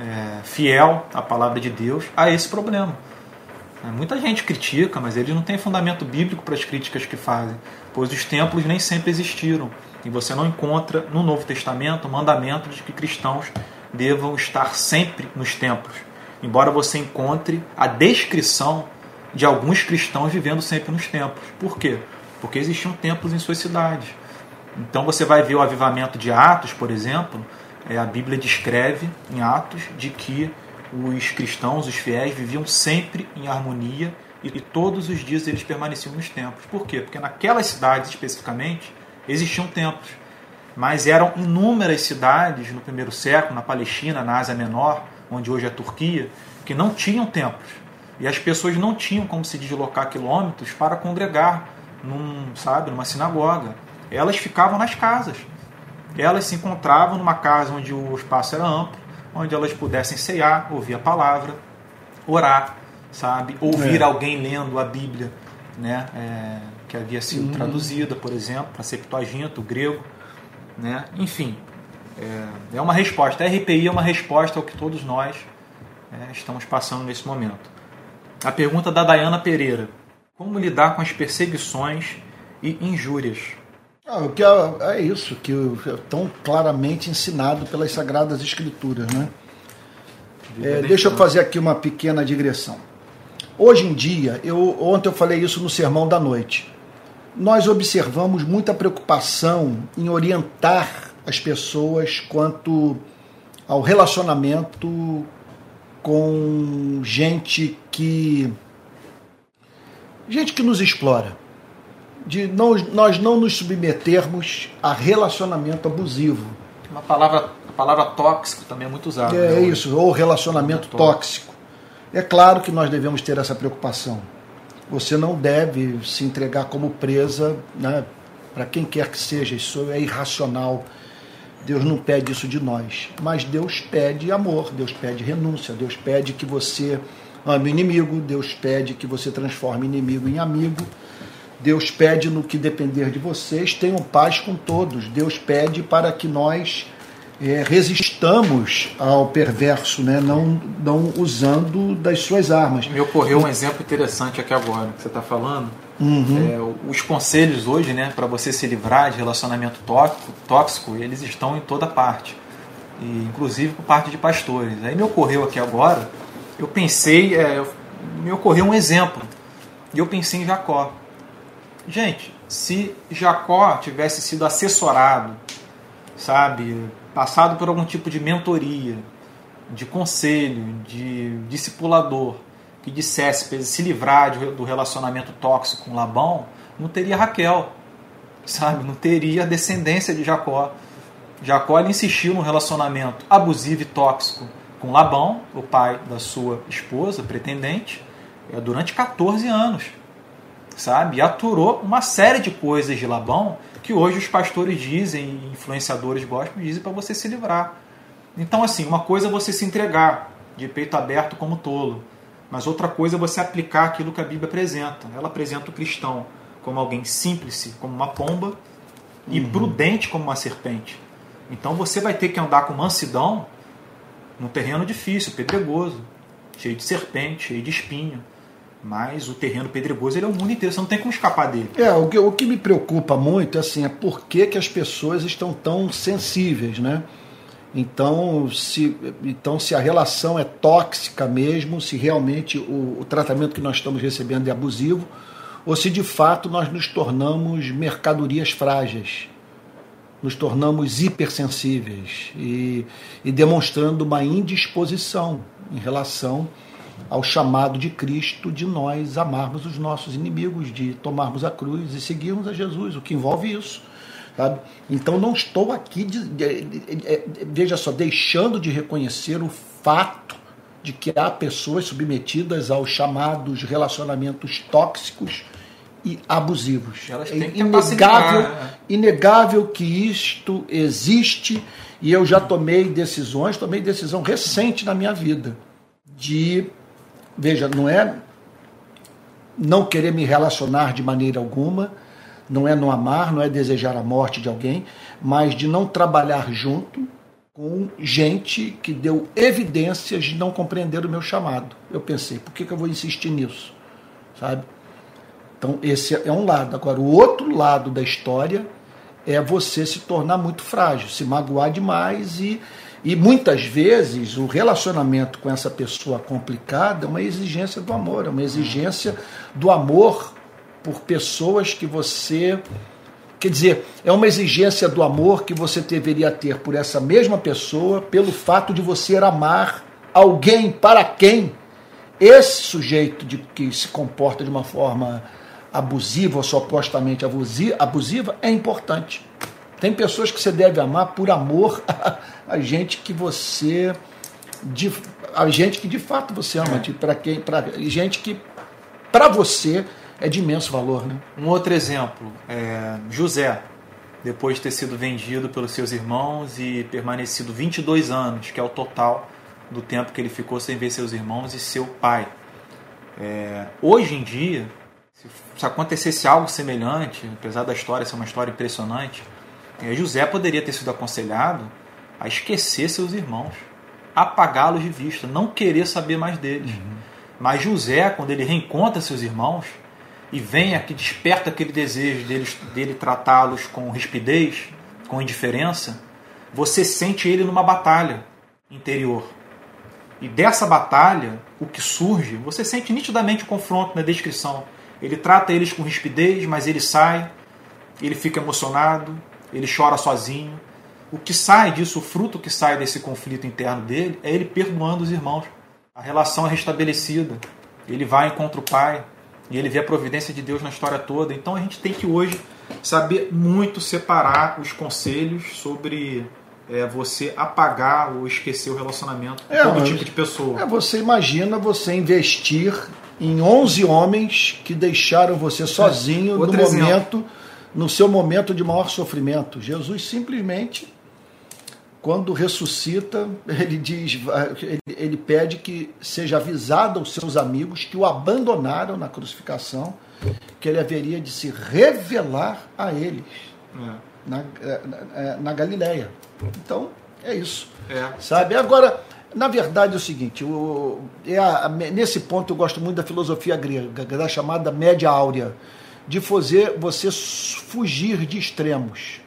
é, fiel à palavra de Deus a esse problema. É, muita gente critica, mas eles não têm fundamento bíblico para as críticas que fazem, pois os templos nem sempre existiram. E você não encontra no Novo Testamento o mandamento de que cristãos devam estar sempre nos templos. Embora você encontre a descrição de alguns cristãos vivendo sempre nos templos. Por quê? Porque existiam templos em suas cidades. Então você vai ver o avivamento de Atos, por exemplo, é, a Bíblia descreve em Atos de que os cristãos, os fiéis, viviam sempre em harmonia e, e todos os dias eles permaneciam nos templos. Por quê? Porque naquelas cidades especificamente existiam templos, mas eram inúmeras cidades no primeiro século, na Palestina, na Ásia Menor, onde hoje é a Turquia, que não tinham templos. E as pessoas não tinham como se deslocar quilômetros para congregar num, sabe, numa sinagoga. Elas ficavam nas casas elas se encontravam numa casa onde o espaço era amplo, onde elas pudessem ceiar, ouvir a palavra, orar, sabe? Ouvir é. alguém lendo a Bíblia, né? É, que havia sido uhum. traduzida, por exemplo, a Septuaginta, o grego, né? Enfim, é, é uma resposta. A RPI é uma resposta ao que todos nós é, estamos passando nesse momento. A pergunta da Dayana Pereira: Como lidar com as perseguições e injúrias? Ah, o que é, é, isso que é tão claramente ensinado pelas Sagradas Escrituras, né? É, deixa eu fazer aqui uma pequena digressão. Hoje em dia, eu, ontem eu falei isso no sermão da noite. Nós observamos muita preocupação em orientar as pessoas quanto ao relacionamento com gente que gente que nos explora de não, nós não nos submetermos a relacionamento abusivo. Uma palavra, a palavra tóxico também é muito usada. É né? isso, ou relacionamento tóxico. É claro que nós devemos ter essa preocupação. Você não deve se entregar como presa né, para quem quer que seja. Isso é irracional. Deus não pede isso de nós. Mas Deus pede amor, Deus pede renúncia, Deus pede que você ame o inimigo, Deus pede que você transforme inimigo em amigo. Deus pede no que depender de vocês, tenham paz com todos. Deus pede para que nós é, resistamos ao perverso, né? não, não usando das suas armas. Me ocorreu um exemplo interessante aqui agora que você está falando. Uhum. É, os conselhos hoje, né, para você se livrar de relacionamento tóxico, tóxico, eles estão em toda parte. e, inclusive por parte de pastores. Aí me ocorreu aqui agora, eu pensei, é, me ocorreu um exemplo, e eu pensei em Jacó. Gente, se Jacó tivesse sido assessorado, sabe, passado por algum tipo de mentoria, de conselho, de discipulador, que dissesse para se livrar do relacionamento tóxico com Labão, não teria Raquel, sabe? Não teria a descendência de Jacó. Jacó insistiu num relacionamento abusivo e tóxico com Labão, o pai da sua esposa, pretendente, é, durante 14 anos, sabe? E aturou uma série de coisas de Labão que hoje os pastores dizem, influenciadores gospel dizem para você se livrar. Então, assim, uma coisa é você se entregar de peito aberto como tolo, mas outra coisa é você aplicar aquilo que a Bíblia apresenta. Ela apresenta o cristão como alguém simples, como uma pomba, e uhum. prudente como uma serpente. Então você vai ter que andar com mansidão num terreno difícil, pedregoso, cheio de serpente, cheio de espinho. Mas o terreno pedregoso ele é o mundo inteiro, você não tem como escapar dele. É, o que, o que me preocupa muito assim, é por que, que as pessoas estão tão sensíveis, né? Então se, então, se a relação é tóxica mesmo, se realmente o, o tratamento que nós estamos recebendo é abusivo, ou se de fato nós nos tornamos mercadorias frágeis, nos tornamos hipersensíveis e, e demonstrando uma indisposição em relação ao chamado de Cristo de nós amarmos os nossos inimigos, de tomarmos a cruz e seguirmos a Jesus, o que envolve isso. Sabe? Então não estou aqui, de, de, de, veja só, deixando de reconhecer o fato de que há pessoas submetidas aos chamados relacionamentos tóxicos e abusivos. Elas é inegável, né? inegável que isto existe e eu já tomei decisões, tomei decisão recente na minha vida de, veja, não é não querer me relacionar de maneira alguma, não é não amar, não é desejar a morte de alguém, mas de não trabalhar junto com gente que deu evidências de não compreender o meu chamado. Eu pensei, por que, que eu vou insistir nisso? Sabe? Então, esse é um lado. Agora, o outro lado da história é você se tornar muito frágil, se magoar demais e, e muitas vezes o relacionamento com essa pessoa complicada é uma exigência do amor, é uma exigência do amor por pessoas que você. Quer dizer, é uma exigência do amor que você deveria ter por essa mesma pessoa, pelo fato de você amar alguém para quem esse sujeito de, que se comporta de uma forma abusiva ou supostamente abusiva é importante. Tem pessoas que você deve amar por amor a, gente que você. De, a gente que de fato você ama, é. para quem, para gente que para você é de imenso valor. Né? Um outro exemplo, é José, depois de ter sido vendido pelos seus irmãos e permanecido 22 anos, que é o total do tempo que ele ficou sem ver seus irmãos e seu pai. É, hoje em dia, se, se, acontecesse algo semelhante, apesar da história ser uma história impressionante, é, José poderia ter sido aconselhado a esquecer seus irmãos, apagá-los de vista, não querer saber mais deles. Uhum. Mas José, quando ele reencontra seus irmãos, e venha que desperta aquele desejo dele, dele tratá-los com rispidez, com indiferença, você sente ele numa batalha interior. E dessa batalha, o que surge, você sente nitidamente o confronto na descrição. Ele trata eles com rispidez, mas ele sai, ele fica emocionado, ele chora sozinho. O que sai disso, o fruto que sai desse conflito interno dele, é ele perdoando os irmãos. A relação é restabelecida. Ele vai contra o pai, e ele vê a providência de Deus na história toda. Então a gente tem que hoje saber muito separar os conselhos sobre é, você apagar ou esquecer o relacionamento com é, todo tipo de pessoa. É, você imagina você investir em 11 homens que deixaram você sozinho é, no momento, no seu momento de maior sofrimento. Jesus simplesmente quando ressuscita, ele diz, ele, pede que seja avisado aos seus amigos que o abandonaram na crucificação, que ele haveria de se revelar a eles é. na, é, na, é, na Galileia. Então, é isso. É. Sabe? Agora, na verdade é o seguinte, o, é a, nesse ponto eu gosto muito da filosofia grega, da chamada média áurea, de fazer você fugir de extremos.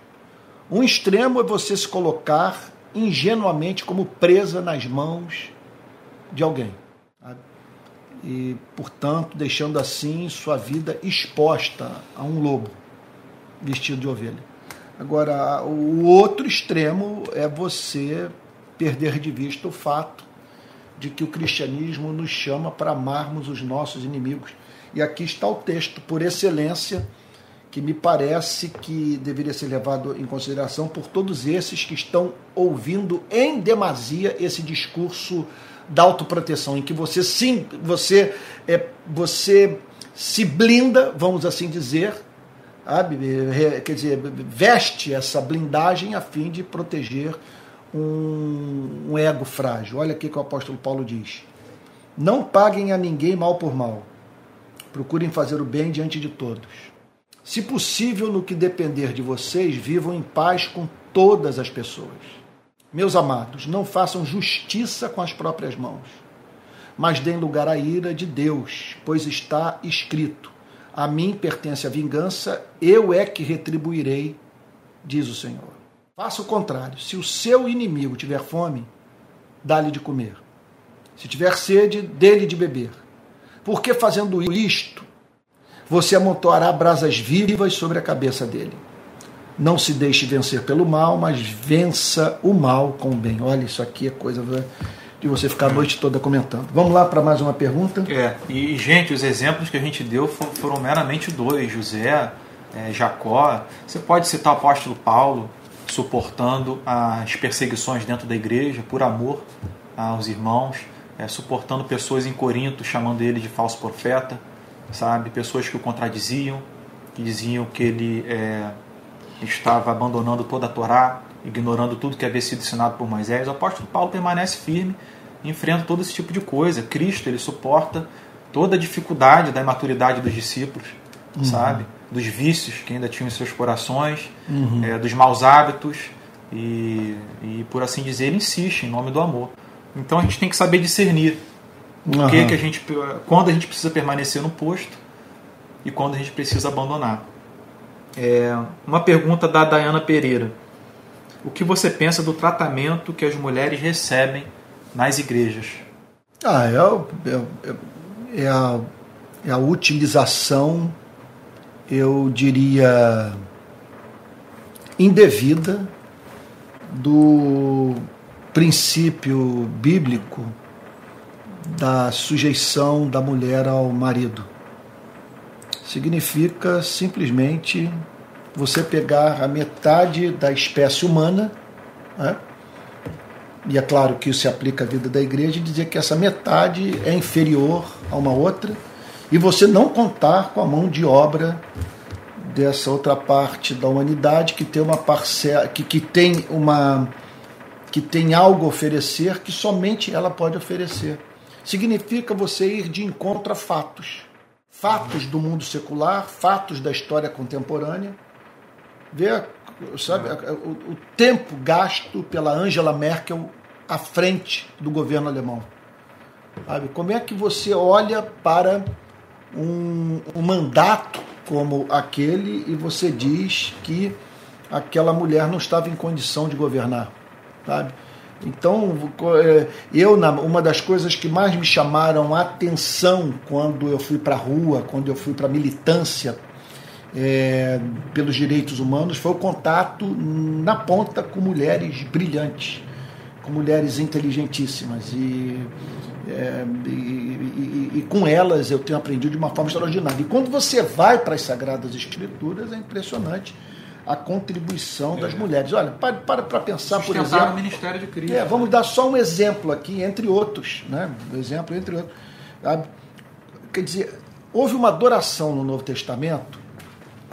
Um extremo é você se colocar ingenuamente como presa nas mãos de alguém. Sabe? E, portanto, deixando assim sua vida exposta a um lobo vestido de ovelha. Agora, o outro extremo é você perder de vista o fato de que o cristianismo nos chama para amarmos os nossos inimigos. E aqui está o texto, por excelência, que me parece que deveria ser levado em consideração por todos esses que estão ouvindo em demasia esse discurso da autoproteção, em que você sim, você é, você se blinda, vamos assim dizer, sabe? quer dizer, veste essa blindagem a fim de proteger um, um ego frágil. Olha aqui que o apóstolo Paulo diz: Não paguem a ninguém mal por mal. Procurem fazer o bem diante de todos. Se possível, no que depender de vocês, vivam em paz com todas as pessoas. Meus amados, não façam justiça com as próprias mãos, mas deem lugar à ira de Deus, pois está escrito: A mim pertence a vingança, eu é que retribuirei, diz o Senhor. Faça o contrário. Se o seu inimigo tiver fome, dá-lhe de comer. Se tiver sede, dê-lhe de beber. Porque fazendo isto, você amontoará brasas vivas sobre a cabeça dele. Não se deixe vencer pelo mal, mas vença o mal com o bem. Olha, isso aqui é coisa de você ficar a noite toda comentando. Vamos lá para mais uma pergunta? É, e gente, os exemplos que a gente deu foram meramente dois: José, é, Jacó. Você pode citar o apóstolo Paulo, suportando as perseguições dentro da igreja por amor aos irmãos, é, suportando pessoas em Corinto chamando ele de falso profeta, sabe? Pessoas que o contradiziam, que diziam que ele é, estava abandonando toda a Torá, ignorando tudo que havia sido ensinado por Moisés. O apóstolo Paulo permanece firme, enfrenta todo esse tipo de coisa. Cristo ele suporta toda a dificuldade da imaturidade dos discípulos, uhum. sabe? Dos vícios que ainda tinham em seus corações, uhum. é, dos maus hábitos e, e, por assim dizer, ele insiste em nome do amor. Então a gente tem que saber discernir uhum. que, que a gente, quando a gente precisa permanecer no posto e quando a gente precisa abandonar. É, uma pergunta da Dayana Pereira. O que você pensa do tratamento que as mulheres recebem nas igrejas? Ah, é, é, é, a, é a utilização eu diria, indevida do princípio bíblico da sujeição da mulher ao marido. Significa simplesmente você pegar a metade da espécie humana, né? e é claro que isso se aplica à vida da igreja, e dizer que essa metade é inferior a uma outra e você não contar com a mão de obra dessa outra parte da humanidade que tem uma parcela que, que tem uma que tem algo a oferecer que somente ela pode oferecer. Significa você ir de encontro a fatos. Fatos do mundo secular, fatos da história contemporânea. Ver, sabe, o, o tempo gasto pela Angela Merkel à frente do governo alemão. Sabe? Como é que você olha para um, um mandato como aquele e você diz que aquela mulher não estava em condição de governar, sabe? Então, é, eu, uma das coisas que mais me chamaram a atenção quando eu fui para a rua, quando eu fui para a militância é, pelos direitos humanos, foi o contato na ponta com mulheres brilhantes, com mulheres inteligentíssimas. E é, e, e, e, com elas eu tenho aprendido de uma forma extraordinária. E quando você vai para as Sagradas Escrituras, é impressionante a contribuição é. das mulheres. Olha, para para, pensar, por exemplo. o ministério de Cristo. É, vamos dar só um exemplo aqui, entre outros. Né? Um exemplo entre outros. Sabe? Quer dizer, houve uma adoração no Novo Testamento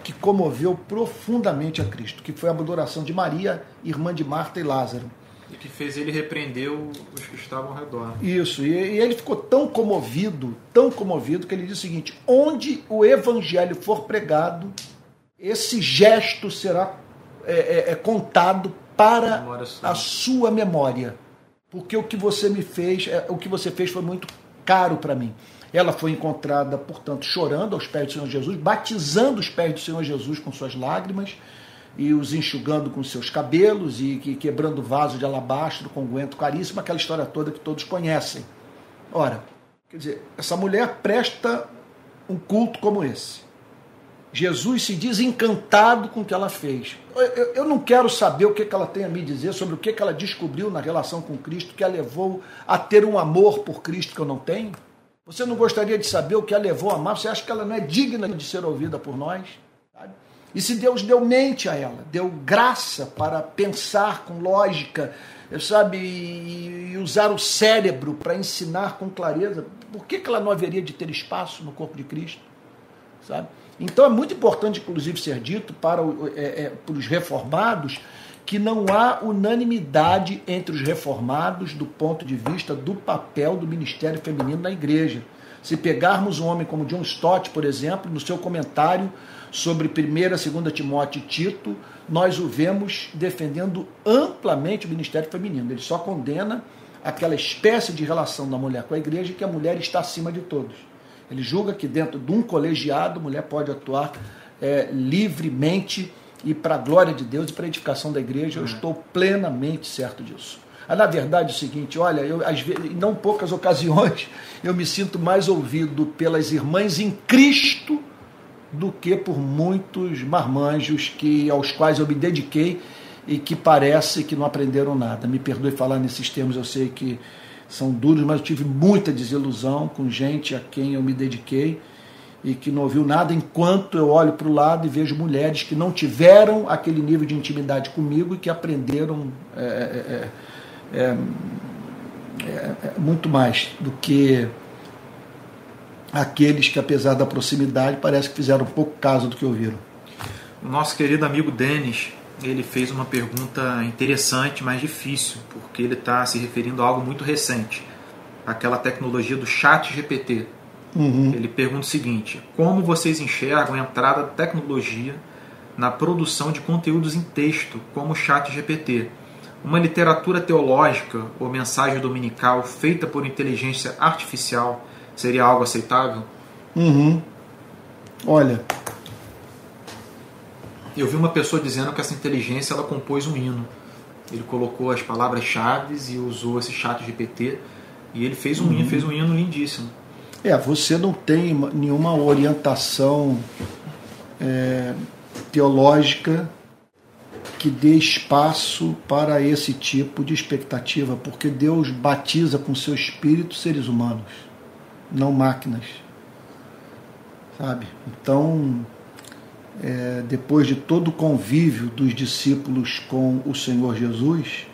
que comoveu profundamente a Cristo, que foi a adoração de Maria, irmã de Marta e Lázaro. E que fez ele repreender os que estavam ao redor. Isso, e, e ele ficou tão comovido, tão comovido, que ele disse o seguinte: onde o evangelho for pregado, esse gesto será é, é, é contado para a sua memória. Porque o que você me fez, é, o que você fez foi muito caro para mim. Ela foi encontrada, portanto, chorando aos pés do Senhor Jesus, batizando os pés do Senhor Jesus com suas lágrimas e os enxugando com seus cabelos e quebrando vaso de alabastro com guento caríssimo, aquela história toda que todos conhecem. Ora, quer dizer, essa mulher presta um culto como esse. Jesus se diz encantado com o que ela fez. Eu, não quero saber o que, que ela tem a me dizer sobre o que, que ela descobriu na relação com Cristo que a levou a ter um amor por Cristo que eu não tenho. Você não gostaria de saber o que a levou a amar? Você acha que ela não é digna de ser ouvida por nós? E se Deus deu mente a ela, deu graça para pensar com lógica, sabe, e usar o cérebro para ensinar com clareza, por que, que ela não haveria de ter espaço no corpo de Cristo? Sabe? Então é muito importante, inclusive, ser dito para, é, é, para os reformados que não há unanimidade entre os reformados do ponto de vista do papel do ministério feminino na igreja. Se pegarmos um homem como John Stott, por exemplo, no seu comentário sobre 1 e 2 Timóteo e Tito, nós o vemos defendendo amplamente o ministério feminino. Ele só condena aquela espécie de relação da mulher com a igreja que a mulher está acima de todos. Ele julga que dentro de um colegiado a mulher pode atuar é, livremente e para a glória de Deus e para a edificação da igreja. Eu uhum. estou plenamente certo disso. Ah, na verdade, é o seguinte: olha, eu, às vezes, em não poucas ocasiões, eu me sinto mais ouvido pelas irmãs em Cristo do que por muitos marmanjos que, aos quais eu me dediquei e que parece que não aprenderam nada. Me perdoe falar nesses termos, eu sei que são duros, mas eu tive muita desilusão com gente a quem eu me dediquei e que não ouviu nada, enquanto eu olho para o lado e vejo mulheres que não tiveram aquele nível de intimidade comigo e que aprenderam é, é, é, é muito mais do que aqueles que, apesar da proximidade, parece que fizeram pouco caso do que ouviram. O nosso querido amigo Denis ele fez uma pergunta interessante, mas difícil, porque ele está se referindo a algo muito recente, aquela tecnologia do chat GPT. Uhum. Ele pergunta o seguinte: como vocês enxergam a entrada da tecnologia na produção de conteúdos em texto, como o chat GPT? Uma literatura teológica ou mensagem dominical feita por inteligência artificial seria algo aceitável? Uhum. Olha, eu vi uma pessoa dizendo que essa inteligência ela compôs um hino. Ele colocou as palavras-chave e usou esse chat GPT e ele fez um uhum. hino, fez um hino lindíssimo. É, você não tem nenhuma orientação é, teológica que dê espaço para esse tipo de expectativa, porque Deus batiza com seu espírito seres humanos, não máquinas. Sabe? Então, é, depois de todo o convívio dos discípulos com o Senhor Jesus,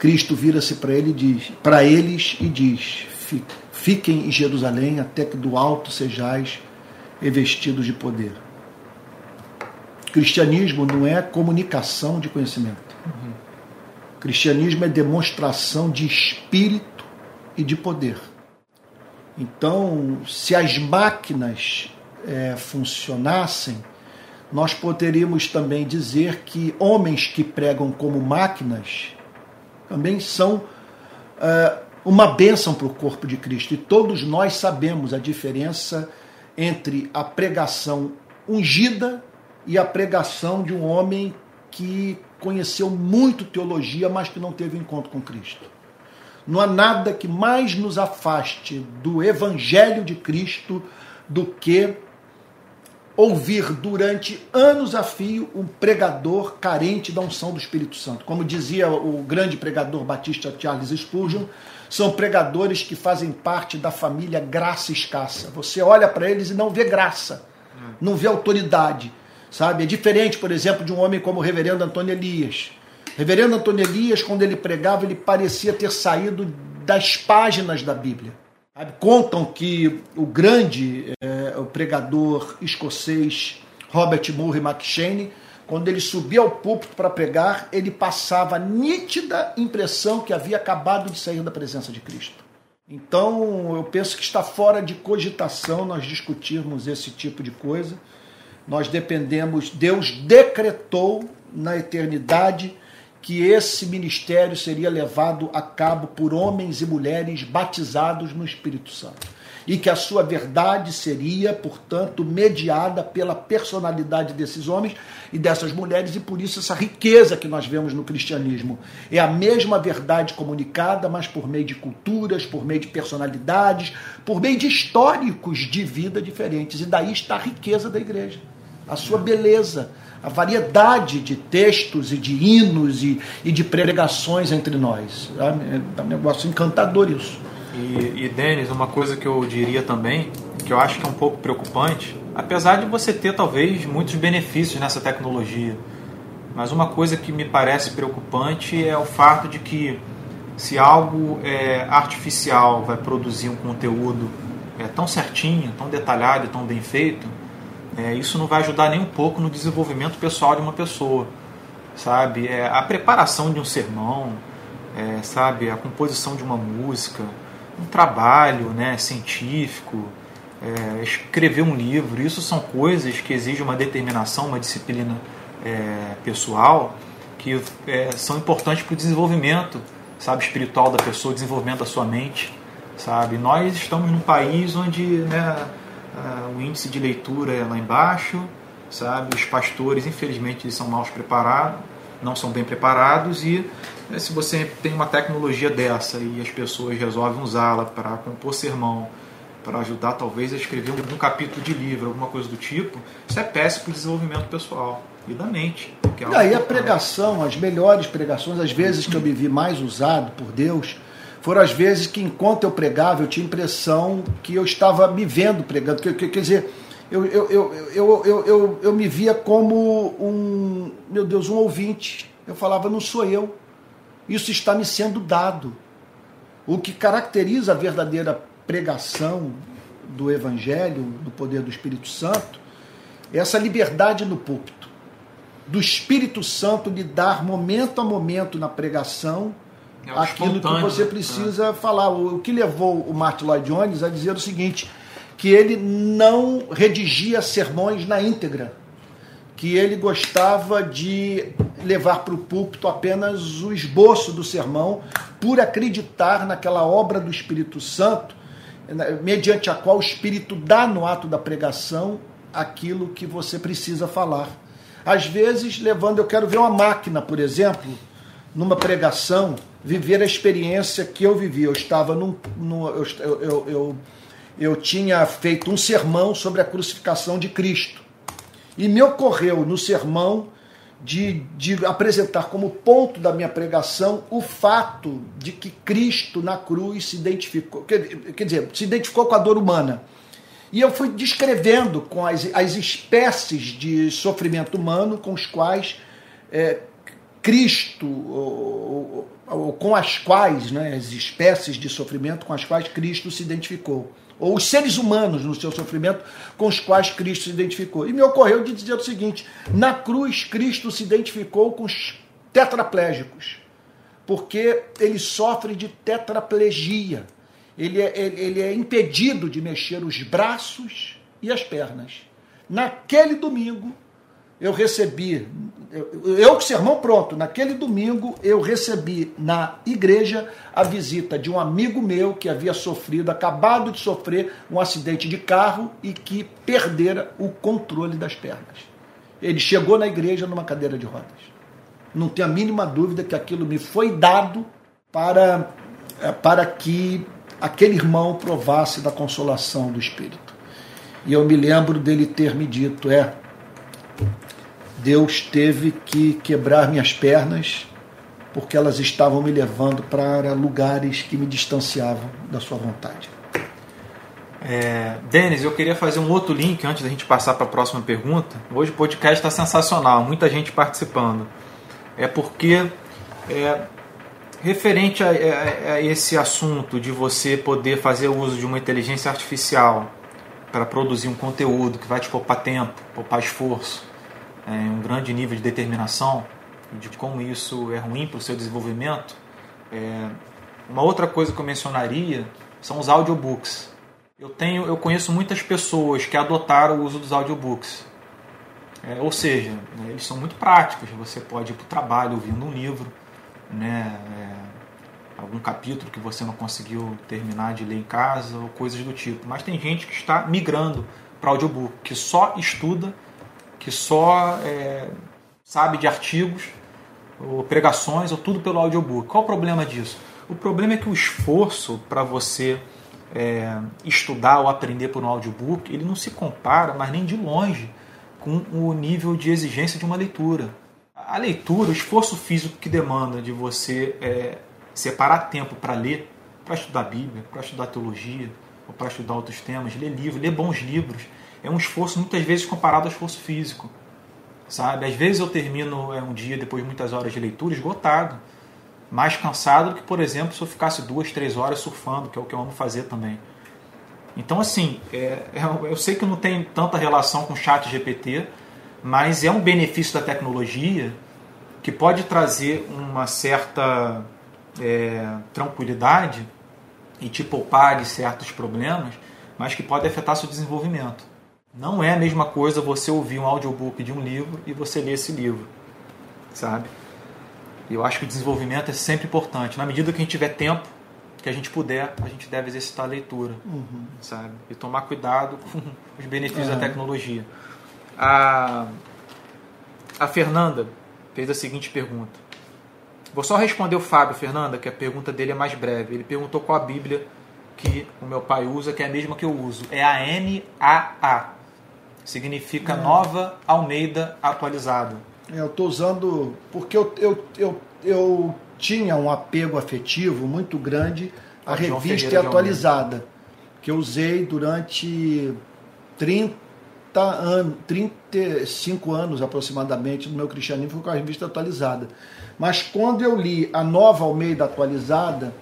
Cristo vira-se para ele diz, para eles e diz: Fiquem em Jerusalém até que do alto sejais revestidos de poder. Cristianismo não é comunicação de conhecimento. Uhum. Cristianismo é demonstração de espírito e de poder. Então, se as máquinas é, funcionassem, nós poderíamos também dizer que homens que pregam como máquinas também são é, uma bênção para o corpo de Cristo. E todos nós sabemos a diferença entre a pregação ungida e a pregação de um homem que conheceu muito teologia, mas que não teve encontro com Cristo. Não há nada que mais nos afaste do Evangelho de Cristo do que ouvir durante anos a fio um pregador carente da unção do Espírito Santo. Como dizia o grande pregador batista Charles Spurgeon, são pregadores que fazem parte da família graça escassa. Você olha para eles e não vê graça, não vê autoridade, sabe? É diferente, por exemplo, de um homem como o reverendo Antônio Elias. Reverendo Antônio Elias, quando ele pregava, ele parecia ter saído das páginas da Bíblia. Contam que o grande é, o pregador escocês Robert Murray McShane, quando ele subia ao púlpito para pregar, ele passava a nítida impressão que havia acabado de sair da presença de Cristo. Então, eu penso que está fora de cogitação nós discutirmos esse tipo de coisa. Nós dependemos, Deus decretou na eternidade que esse ministério seria levado a cabo por homens e mulheres batizados no Espírito Santo. e que a sua verdade seria, portanto, mediada pela personalidade desses homens e dessas mulheres, e por isso essa riqueza que nós vemos no cristianismo. É a mesma verdade comunicada, mas por meio de culturas, por meio de personalidades, por meio de históricos de vida diferentes. E daí está a riqueza da igreja, a sua beleza, a variedade de textos e de hinos e, e de pregações entre nós. É um negócio encantador isso. E, e Denis, uma coisa que eu diria também, que eu acho que é um pouco preocupante, apesar de você ter talvez muitos benefícios nessa tecnologia, mas uma coisa que me parece preocupante é o fato de que se algo é, artificial vai produzir um conteúdo é, tão certinho, tão detalhado e tão bem feito, é, isso não vai ajudar nem um pouco no desenvolvimento pessoal de uma pessoa, sabe? É, a preparação de um sermão, é, sabe? A composição de uma música, um trabalho né, científico, é, escrever um livro, isso são coisas que exigem uma determinação, uma disciplina é, pessoal, que é, são importantes para o desenvolvimento sabe, espiritual da pessoa, desenvolvimento da sua mente. Sabe? Nós estamos num país onde né, o índice de leitura é lá embaixo, sabe? os pastores, infelizmente, eles são mal preparados, não são bem preparados e né, se você tem uma tecnologia dessa e as pessoas resolvem usá-la para compor sermão, para ajudar talvez a escrever um, um, capítulo de livro, alguma coisa do tipo, isso é péssimo para o desenvolvimento pessoal e da mente. É e aí a pregação, as melhores pregações, as vezes que eu me vi mais usado por Deus, foram as vezes que enquanto eu pregava eu tinha a impressão que eu estava me vendo pregando, quer, quer dizer, eu, eu, eu, eu, eu, eu, eu me via como um, meu Deus, um ouvinte. Eu falava, não sou eu, isso está me sendo dado. O que caracteriza a verdadeira pregação do Evangelho, do poder do Espírito Santo, é essa liberdade no púlpito. Do Espírito Santo lhe dar momento a momento na pregação é aquilo que você né? precisa é. falar. O que levou o Martin Lloyd Jones a dizer o seguinte: que ele não redigia sermões na íntegra que ele gostava de levar para o púlpito apenas o esboço do sermão, por acreditar naquela obra do Espírito Santo, mediante a qual o Espírito dá no ato da pregação aquilo que você precisa falar. Às vezes, levando, eu quero ver uma máquina, por exemplo, numa pregação, viver a experiência que eu vivi. Eu estava num. num eu, eu, eu, eu tinha feito um sermão sobre a crucificação de Cristo. E me ocorreu no sermão de, de apresentar como ponto da minha pregação o fato de que Cristo na cruz se identificou, quer, quer dizer, se identificou com a dor humana. E eu fui descrevendo com as, as espécies de sofrimento humano com os quais é, Cristo, ou, ou, ou, com as quais, né, as espécies de sofrimento com as quais Cristo se identificou ou os seres humanos no seu sofrimento com os quais Cristo se identificou. E me ocorreu de dizer o seguinte: na cruz, Cristo se identificou com os tetraplégicos, porque ele sofre de tetraplegia. Ele é, ele é impedido de mexer os braços e as pernas. Naquele domingo, eu recebi, eu, o sermão pronto, naquele domingo eu recebi na igreja a visita de um amigo meu que havia sofrido, acabado de sofrer um acidente de carro e que perdera o controle das pernas. Ele chegou na igreja numa cadeira de rodas. Não tenho a mínima dúvida que aquilo me foi dado para, é, para que aquele irmão provasse da consolação do Espírito. E eu me lembro dele ter me dito: é, Deus teve que quebrar minhas pernas porque elas estavam me levando para lugares que me distanciavam da sua vontade. É, Denis, eu queria fazer um outro link antes da gente passar para a próxima pergunta. Hoje o podcast está sensacional, muita gente participando. É porque, é, referente a, a, a esse assunto de você poder fazer uso de uma inteligência artificial para produzir um conteúdo que vai te poupar tempo, poupar esforço, é, um grande nível de determinação, de como isso é ruim para o seu desenvolvimento, é, uma outra coisa que eu mencionaria são os audiobooks. Eu tenho, eu conheço muitas pessoas que adotaram o uso dos audiobooks. É, ou seja, né, eles são muito práticos. Você pode ir para o trabalho ouvindo um livro, né? É, algum capítulo que você não conseguiu terminar de ler em casa ou coisas do tipo. Mas tem gente que está migrando para audiobook, que só estuda, que só é, sabe de artigos, ou pregações, ou tudo pelo audiobook. Qual o problema disso? O problema é que o esforço para você é, estudar ou aprender por um audiobook, ele não se compara, mas nem de longe, com o nível de exigência de uma leitura. A leitura, o esforço físico que demanda de você é, separar tempo para ler, para estudar a Bíblia, para estudar teologia, ou para estudar outros temas, ler livros, ler bons livros, é um esforço muitas vezes comparado ao esforço físico. Sabe? Às vezes eu termino é, um dia depois de muitas horas de leitura esgotado mais cansado do que, por exemplo, se eu ficasse duas, três horas surfando, que é o que eu amo fazer também. Então, assim, é, é, eu sei que não tem tanta relação com o chat GPT, mas é um benefício da tecnologia que pode trazer uma certa é, tranquilidade e te poupar de certos problemas, mas que pode afetar seu desenvolvimento. Não é a mesma coisa você ouvir um audiobook de um livro e você ler esse livro, sabe? eu acho que o desenvolvimento é sempre importante. Na medida que a gente tiver tempo, que a gente puder, a gente deve exercitar a leitura, uhum. sabe? E tomar cuidado com os benefícios da tecnologia. A, a Fernanda fez a seguinte pergunta. Vou só responder o Fábio, Fernanda, que a pergunta dele é mais breve. Ele perguntou qual a Bíblia que o meu pai usa, que é a mesma que eu uso. É a NAA. Significa é. Nova Almeida Atualizada. Eu estou usando porque eu, eu, eu, eu tinha um apego afetivo muito grande à revista atualizada, que eu usei durante 30 anos, 35 anos aproximadamente no meu cristianismo com a revista atualizada. Mas quando eu li a nova Almeida atualizada,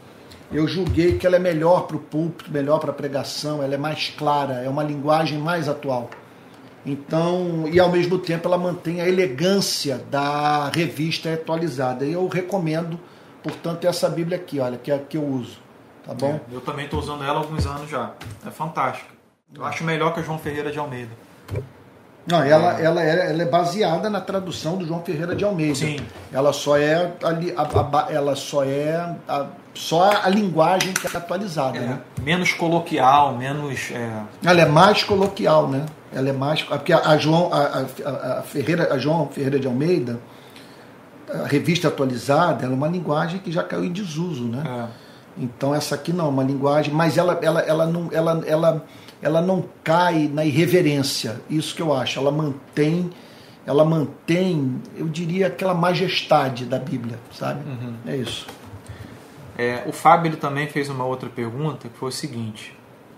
eu julguei que ela é melhor para o púlpito, melhor para a pregação, ela é mais clara, é uma linguagem mais atual. Então, e ao mesmo tempo ela mantém a elegância da revista atualizada. E eu recomendo, portanto, essa Bíblia aqui, olha, que é a que eu uso. Tá bom? É, eu também estou usando ela há alguns anos já. É fantástica. Eu acho melhor que a João Ferreira de Almeida. Não, ela, é. Ela, é, ela é baseada na tradução do João Ferreira de Almeida. Sim. Ela só é a, a, a ela só é a, só a linguagem que é atualizada, é, né? Menos coloquial, menos. É... Ela é mais coloquial, né? Ela é mais. Porque a, João, a, a, a, Ferreira, a João Ferreira de Almeida, a revista atualizada, ela é uma linguagem que já caiu em desuso, né? É. Então essa aqui não, é uma linguagem, mas ela, ela, ela, não, ela, ela, ela não cai na irreverência. Isso que eu acho. Ela mantém, ela mantém, eu diria, aquela majestade da Bíblia, sabe? Uhum. É isso. É, o Fábio ele também fez uma outra pergunta que foi o seguinte: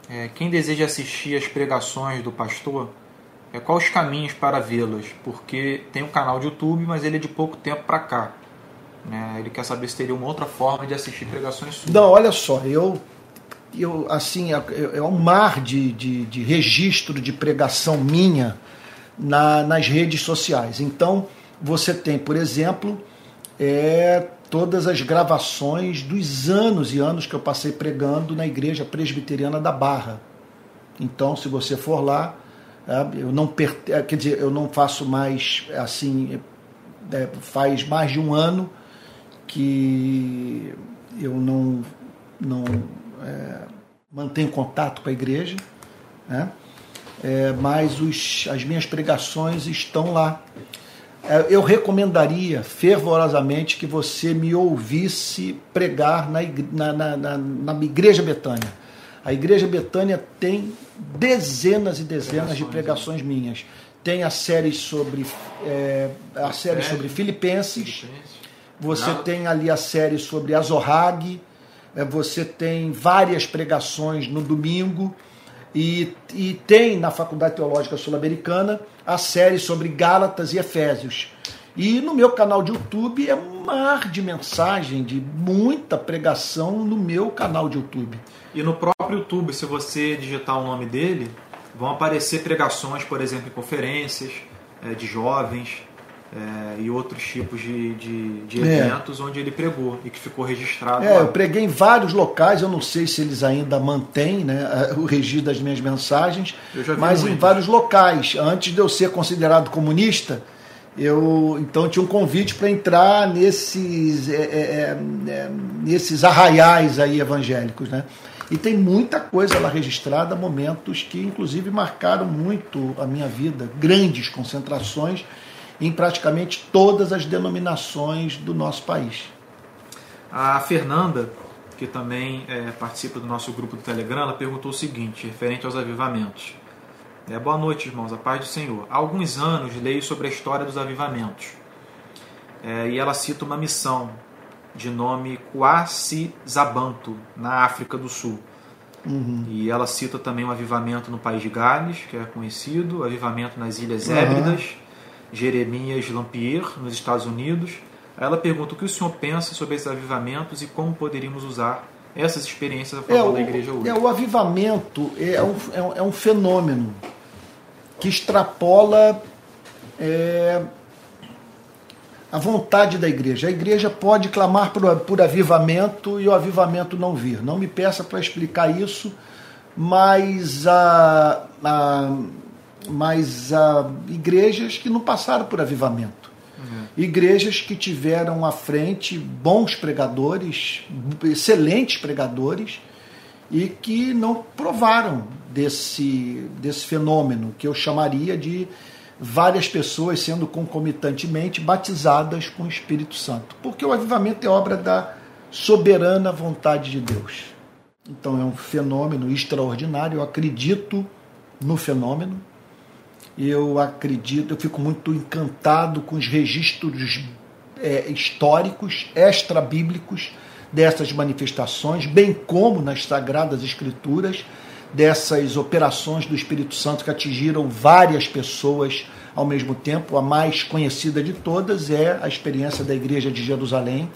é, quem deseja assistir as pregações do pastor, é, quais os caminhos para vê-las? Porque tem um canal de YouTube, mas ele é de pouco tempo para cá. Né? Ele quer saber se teria uma outra forma de assistir pregações suas. Não, olha só, eu, eu assim, é, é um mar de, de, de registro de pregação minha na, nas redes sociais. Então, você tem, por exemplo, é, todas as gravações dos anos e anos que eu passei pregando na igreja presbiteriana da Barra. Então, se você for lá, é, eu não é, quer dizer, eu não faço mais assim, é, faz mais de um ano que eu não não é, mantenho contato com a igreja, né? É, mas os, as minhas pregações estão lá. É, eu recomendaria fervorosamente que você me ouvisse pregar na, na, na, na Igreja Betânia. A Igreja Betânia tem dezenas e dezenas de pregações minhas. Tem a série sobre é, a série sobre Filipenses. Você tem ali a série sobre Azorrague. É, você tem várias pregações no domingo. E, e tem na Faculdade Teológica Sul-Americana a série sobre Gálatas e Efésios. E no meu canal de YouTube é um mar de mensagem, de muita pregação no meu canal de YouTube. E no próprio YouTube, se você digitar o nome dele, vão aparecer pregações, por exemplo, em conferências é, de jovens, é, e outros tipos de, de, de é. eventos é. onde ele pregou e que ficou registrado. É, lá. eu preguei em vários locais, eu não sei se eles ainda mantêm né, o registro das minhas mensagens, mas muitos. em vários locais. Antes de eu ser considerado comunista, eu então tinha um convite para entrar nesses, é, é, é, nesses arraiais aí evangélicos, né? E tem muita coisa lá registrada, momentos que inclusive marcaram muito a minha vida, grandes concentrações em praticamente todas as denominações do nosso país. A Fernanda, que também é, participa do nosso grupo do Telegram, ela perguntou o seguinte, referente aos avivamentos. É, boa noite, irmãos, a paz do Senhor. Há alguns anos leio sobre a história dos avivamentos. É, e ela cita uma missão de nome Kwasi Zabanto, na África do Sul. Uhum. E ela cita também um avivamento no País de Gales, que é conhecido, o avivamento nas Ilhas Hébridas, uhum. Jeremias Lampier, nos Estados Unidos. Ela pergunta o que o senhor pensa sobre esses avivamentos e como poderíamos usar essas experiências a favor é, o, da igreja hoje. É, o avivamento é um, é um, é um fenômeno que extrapola é, a vontade da igreja. A igreja pode clamar por, por avivamento e o avivamento não vir. Não me peça para explicar isso, mas a, a, mas a igrejas que não passaram por avivamento. Uhum. Igrejas que tiveram à frente bons pregadores, excelentes pregadores, e que não provaram desse, desse fenômeno que eu chamaria de várias pessoas sendo concomitantemente batizadas com o Espírito Santo. Porque o avivamento é obra da soberana vontade de Deus. Então é um fenômeno extraordinário, eu acredito no fenômeno. Eu acredito, eu fico muito encantado com os registros é, históricos, extra-bíblicos dessas manifestações, bem como nas Sagradas Escrituras, dessas operações do Espírito Santo que atingiram várias pessoas ao mesmo tempo. A mais conhecida de todas é a experiência da Igreja de Jerusalém.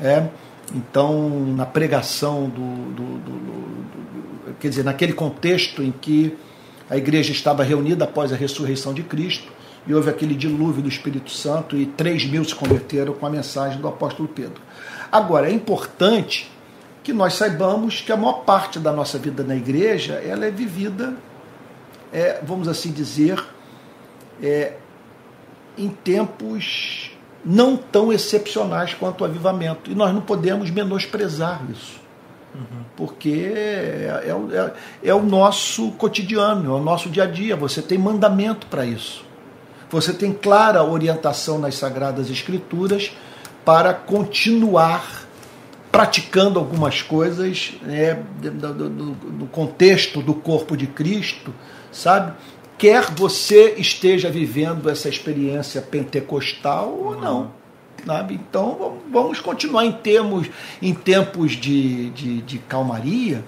É, então, na pregação do, do, do, do, quer dizer, naquele contexto em que a igreja estava reunida após a ressurreição de Cristo e houve aquele dilúvio do Espírito Santo e 3 mil se converteram com a mensagem do apóstolo Pedro. Agora, é importante que nós saibamos que a maior parte da nossa vida na igreja ela é vivida, é, vamos assim dizer, é, em tempos não tão excepcionais quanto o avivamento. E nós não podemos menosprezar isso. Uhum. Porque é, é, é, é, o nosso cotidiano, é o nosso dia a dia. Você tem mandamento para isso. Você tem clara orientação nas Sagradas Escrituras para continuar praticando algumas coisas né, no contexto do corpo de Cristo, sabe? Quer você esteja vivendo essa experiência pentecostal ou uhum. não. Sabe? Então vamos continuar em termos em tempos de, de, de calmaria,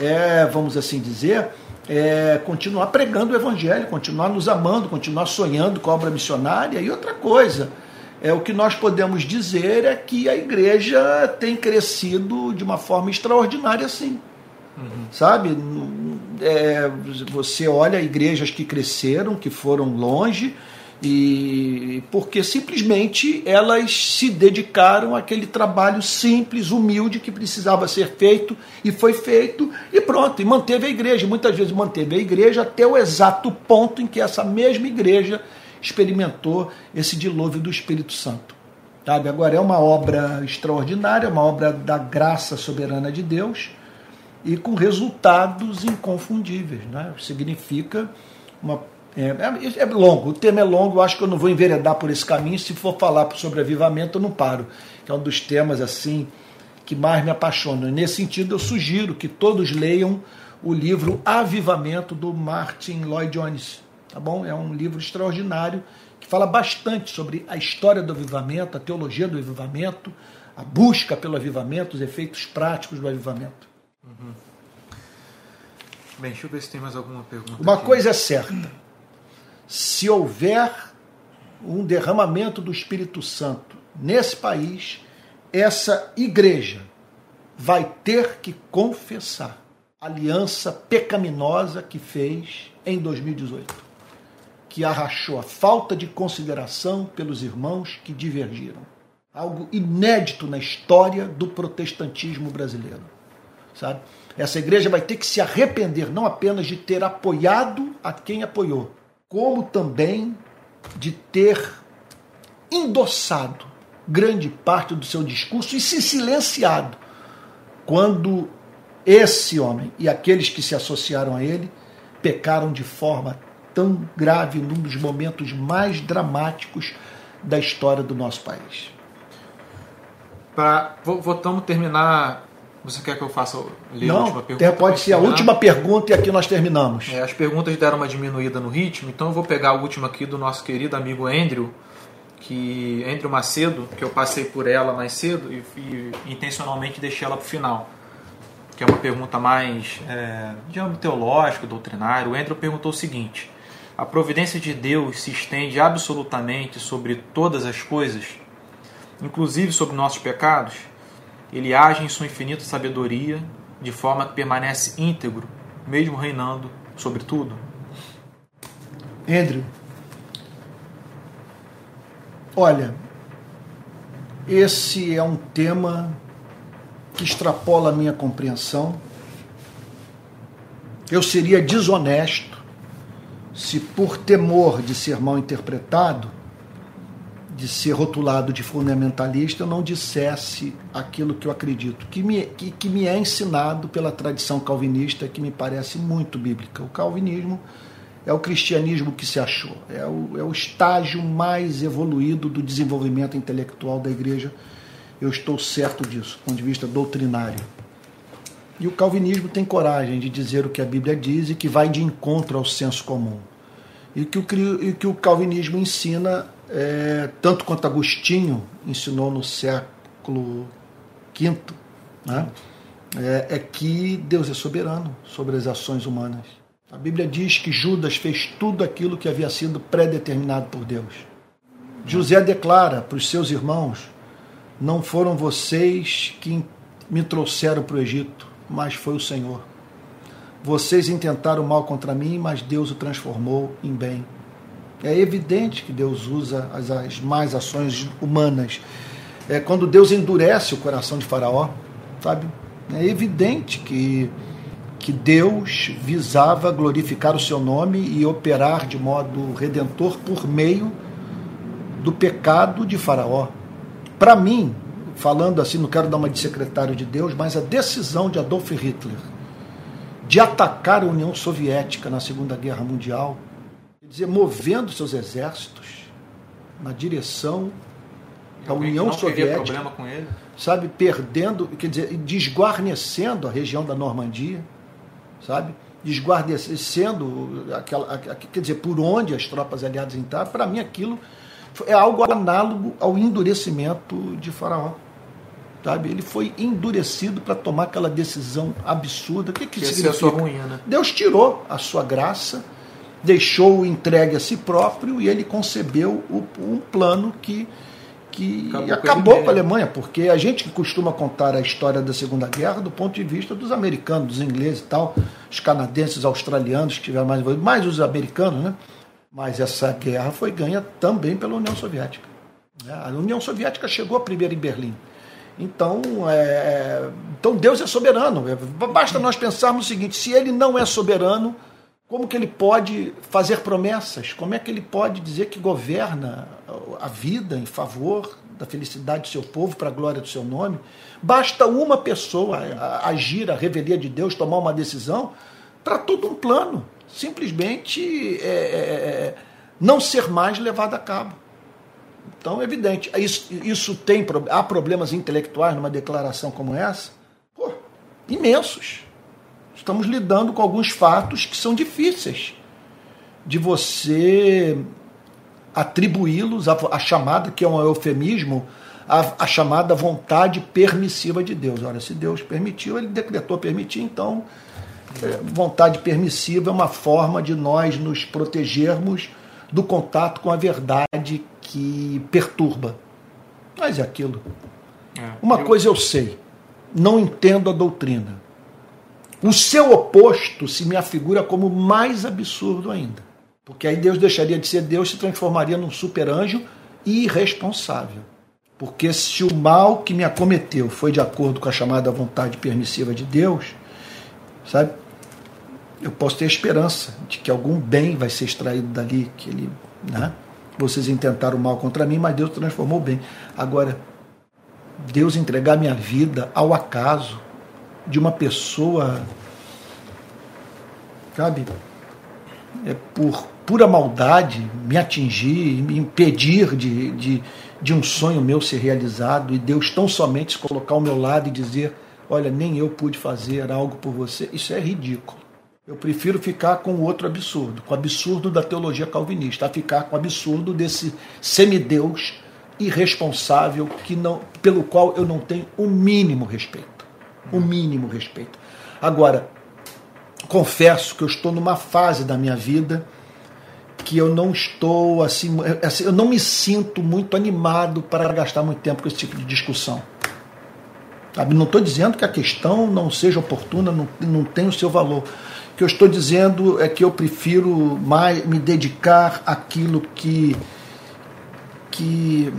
é, vamos assim dizer, é, continuar pregando o evangelho, continuar nos amando, continuar sonhando com a obra missionária e outra coisa é, o que nós podemos dizer é que a igreja tem crescido de uma forma extraordinária, sim. Uhum. Sabe? É, você olha igrejas que cresceram, que foram longe, e porque simplesmente elas se dedicaram àquele trabalho simples, humilde que precisava ser feito e foi feito e pronto, e manteve a igreja. Muitas vezes manteve a igreja até o exato ponto em que essa mesma igreja experimentou esse dilúvio do Espírito Santo. Sabe? Agora é uma obra extraordinária, uma obra da graça soberana de Deus e com resultados inconfundíveis. Né? Significa uma. É, é, é longo, o tema é longo, eu acho que eu não vou enveredar por esse caminho. Se for falar sobre avivamento, eu não paro. É um dos temas assim que mais me apaixonam. Nesse sentido, eu sugiro que todos leiam o livro Avivamento do Martin Lloyd Jones tá bom? É um livro extraordinário que fala bastante sobre a história do avivamento, a teologia do avivamento, a busca pelo avivamento, os efeitos práticos do avivamento. Uhum. Bem, deixa eu ver se tem mais alguma pergunta. Uma aqui. coisa é certa: se houver um derramamento do Espírito Santo nesse país, essa igreja vai ter que confessar a aliança pecaminosa que fez em 2018 que arrachou a falta de consideração pelos irmãos que divergiram. Algo inédito na história do protestantismo brasileiro. Sabe? Essa igreja vai ter que se arrepender não apenas de ter apoiado a quem apoiou, como também de ter endossado grande parte do seu discurso e se silenciado quando esse homem e aqueles que se associaram a ele pecaram de forma tão grave num dos momentos mais dramáticos da história do nosso país. Pra, vamos terminar. Você quer que eu faça ler Não, a última pergunta? Pode ser a última pergunta e aqui nós terminamos. É, as perguntas deram uma diminuída no ritmo, então eu vou pegar a última aqui do nosso querido amigo Andrew, que Andrew Macedo, que eu passei por ela mais cedo e, e intencionalmente deixei ela para o final que é uma pergunta mais é, de âmbito teológico, doutrinário, o Andrew perguntou o seguinte: a providência de Deus se estende absolutamente sobre todas as coisas, inclusive sobre nossos pecados? Ele age em sua infinita sabedoria de forma que permanece íntegro, mesmo reinando sobre tudo? Andrew, olha, esse é um tema que extrapola a minha compreensão. Eu seria desonesto se, por temor de ser mal interpretado, de ser rotulado de fundamentalista, eu não dissesse aquilo que eu acredito, que me, que, que me é ensinado pela tradição calvinista, que me parece muito bíblica. O calvinismo é o cristianismo que se achou, é o, é o estágio mais evoluído do desenvolvimento intelectual da igreja eu estou certo disso, do ponto de vista doutrinário. E o calvinismo tem coragem de dizer o que a Bíblia diz e que vai de encontro ao senso comum. E que o, e que o calvinismo ensina, é, tanto quanto Agostinho ensinou no século V, né, é, é que Deus é soberano sobre as ações humanas. A Bíblia diz que Judas fez tudo aquilo que havia sido predeterminado por Deus. José declara para os seus irmãos não foram vocês que me trouxeram para o Egito, mas foi o Senhor. Vocês intentaram mal contra mim, mas Deus o transformou em bem. É evidente que Deus usa as, as más ações humanas. É quando Deus endurece o coração de Faraó, sabe? É evidente que, que Deus visava glorificar o seu nome e operar de modo redentor por meio do pecado de Faraó. Para mim, falando assim, não quero dar uma de secretário de Deus, mas a decisão de Adolf Hitler de atacar a União Soviética na Segunda Guerra Mundial, dizer, movendo seus exércitos na direção da União Soviética, sabe, perdendo, quer dizer, desguarnecendo a região da Normandia, sabe, desguarnecendo aquela, quer dizer, por onde as tropas aliadas entraram, para mim aquilo é algo análogo ao endurecimento de Faraó. Sabe? Ele foi endurecido para tomar aquela decisão absurda. O que, que, que significa? Ruim, né? Deus tirou a sua graça, deixou-o entregue a si próprio e ele concebeu um plano que, que acabou, acabou com a Alemanha, porque a gente costuma contar a história da Segunda Guerra do ponto de vista dos americanos, dos ingleses e tal, os canadenses, australianos que tiveram mais envolvidos, mais os americanos, né? Mas essa guerra foi ganha também pela União Soviética. A União Soviética chegou primeiro em Berlim. Então, é, então Deus é soberano. Basta nós pensarmos o seguinte: se Ele não é soberano, como que Ele pode fazer promessas? Como é que Ele pode dizer que governa a vida em favor da felicidade do seu povo para a glória do seu nome? Basta uma pessoa agir a revelia de Deus, tomar uma decisão para todo um plano simplesmente é, é, é, não ser mais levado a cabo. Então, é evidente, isso, isso tem há problemas intelectuais numa declaração como essa? Pô, imensos. Estamos lidando com alguns fatos que são difíceis de você atribuí-los à, chamada, que é um eufemismo, a, a, chamada vontade permissiva de Deus. Ora, se Deus permitiu, ele decretou permitir, então vontade permissiva é uma forma de nós nos protegermos do contato com a verdade que perturba. Mas é aquilo. É, uma eu... coisa eu sei, não entendo a doutrina. O seu oposto se me afigura como mais absurdo ainda. Porque aí Deus deixaria de ser Deus e se transformaria num super-anjo irresponsável. Porque se o mal que me acometeu foi de acordo com a chamada vontade permissiva de Deus, sabe? eu posso ter esperança de que algum bem vai ser extraído dali, que ele, né? Vocês intentaram o mal contra mim, mas Deus transformou bem. Agora, Deus entregar minha vida ao acaso de uma pessoa, sabe, é por pura maldade me atingir, me impedir de, de, de um sonho meu ser realizado e Deus tão somente se colocar ao meu lado e dizer: Olha, nem eu pude fazer algo por você. Isso é ridículo. Eu prefiro ficar com outro absurdo, com o absurdo da teologia calvinista, a ficar com o absurdo desse semideus irresponsável que não, pelo qual eu não tenho o mínimo respeito. O mínimo respeito. Agora, confesso que eu estou numa fase da minha vida que eu não estou assim, assim, eu não me sinto muito animado para gastar muito tempo com esse tipo de discussão. Não estou dizendo que a questão não seja oportuna, não, não tem o seu valor. O que eu estou dizendo é que eu prefiro mais me dedicar àquilo que que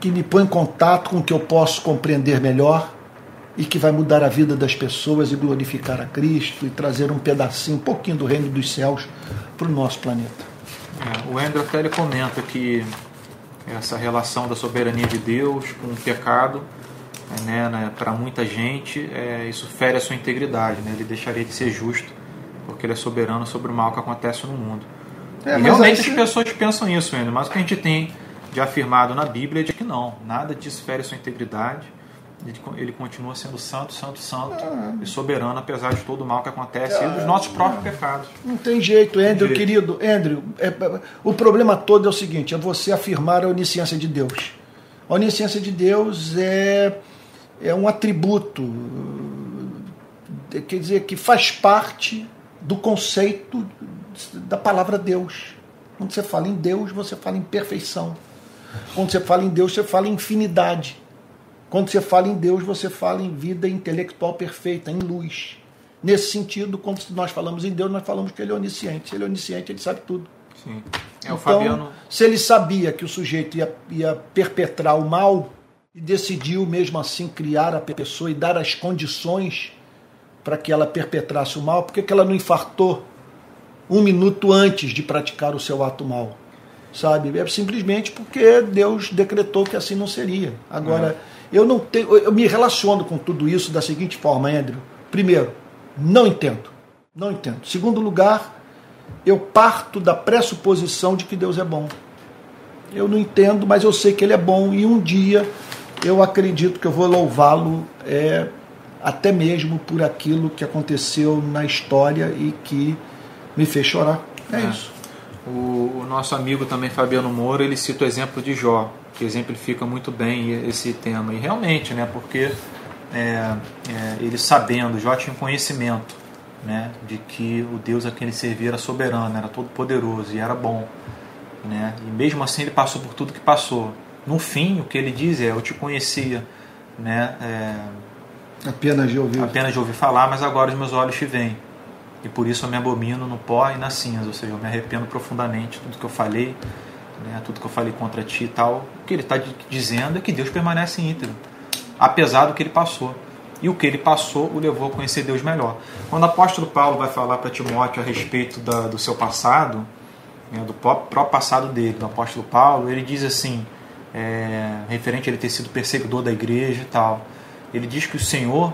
que me põe em contato com o que eu posso compreender melhor e que vai mudar a vida das pessoas e glorificar a Cristo e trazer um pedacinho, um pouquinho do reino dos céus para o nosso planeta. É, o Andrew até ele comenta que essa relação da soberania de Deus com o pecado, né, né para muita gente, é, isso fere a sua integridade. Né? Ele deixaria de ser justo porque ele é soberano sobre o mal que acontece no mundo. É, realmente as pessoas pensam isso, Andrew, mas o que a gente tem de afirmado na Bíblia é de que não, nada disso fere sua integridade ele continua sendo santo, santo, santo ah. e soberano, apesar de todo o mal que acontece ah, e dos nossos próprios pecados. Não tem jeito, Andrew, jeito. querido. Andrew, é, o problema todo é o seguinte: é você afirmar a onisciência de Deus. A onisciência de Deus é, é um atributo, quer dizer, que faz parte do conceito da palavra Deus. Quando você fala em Deus, você fala em perfeição. Quando você fala em Deus, você fala em infinidade. Quando você fala em Deus, você fala em vida intelectual perfeita, em luz. Nesse sentido, quando nós falamos em Deus, nós falamos que ele é onisciente. Se ele é onisciente, ele sabe tudo. Sim. É, então, Fabiano... se ele sabia que o sujeito ia, ia perpetrar o mal e decidiu mesmo assim criar a pessoa e dar as condições para que ela perpetrasse o mal, por que, que ela não infartou um minuto antes de praticar o seu ato mal? Sabe? É simplesmente porque Deus decretou que assim não seria. Agora. É eu não tenho, eu me relaciono com tudo isso da seguinte forma, Andrew. Primeiro, não entendo. Não entendo. Segundo lugar, eu parto da pressuposição de que Deus é bom. Eu não entendo, mas eu sei que Ele é bom e um dia eu acredito que eu vou louvá-lo é, até mesmo por aquilo que aconteceu na história e que me fez chorar. É, é. isso. O, o, nosso amigo também, Fabiano Moura, ele cita o exemplo de Jó que exemplifica muito bem esse tema. E realmente, né, porque é, é, ele sabendo, Jó tinha um conhecimento né, de que o Deus a quem ele servia era soberano, era todo poderoso e era bom. Né? E mesmo assim ele passou por tudo que passou. No fim, o que ele diz é: Eu te conhecia né, é, apenas, de ouvir. apenas de ouvir falar, mas agora os meus olhos te veem. E por isso eu me abomino no pó e nas cinzas, ou seja, eu me arrependo profundamente de tudo que eu falei, né, tudo que eu falei contra ti e tal, o que ele está dizendo é que Deus permanece íntegro, apesar do que ele passou. E o que ele passou o levou a conhecer Deus melhor. Quando o apóstolo Paulo vai falar para Timóteo a respeito da, do seu passado, né, do próprio passado dele, do apóstolo Paulo, ele diz assim, é, referente a ele ter sido perseguidor da igreja e tal, ele diz que o Senhor,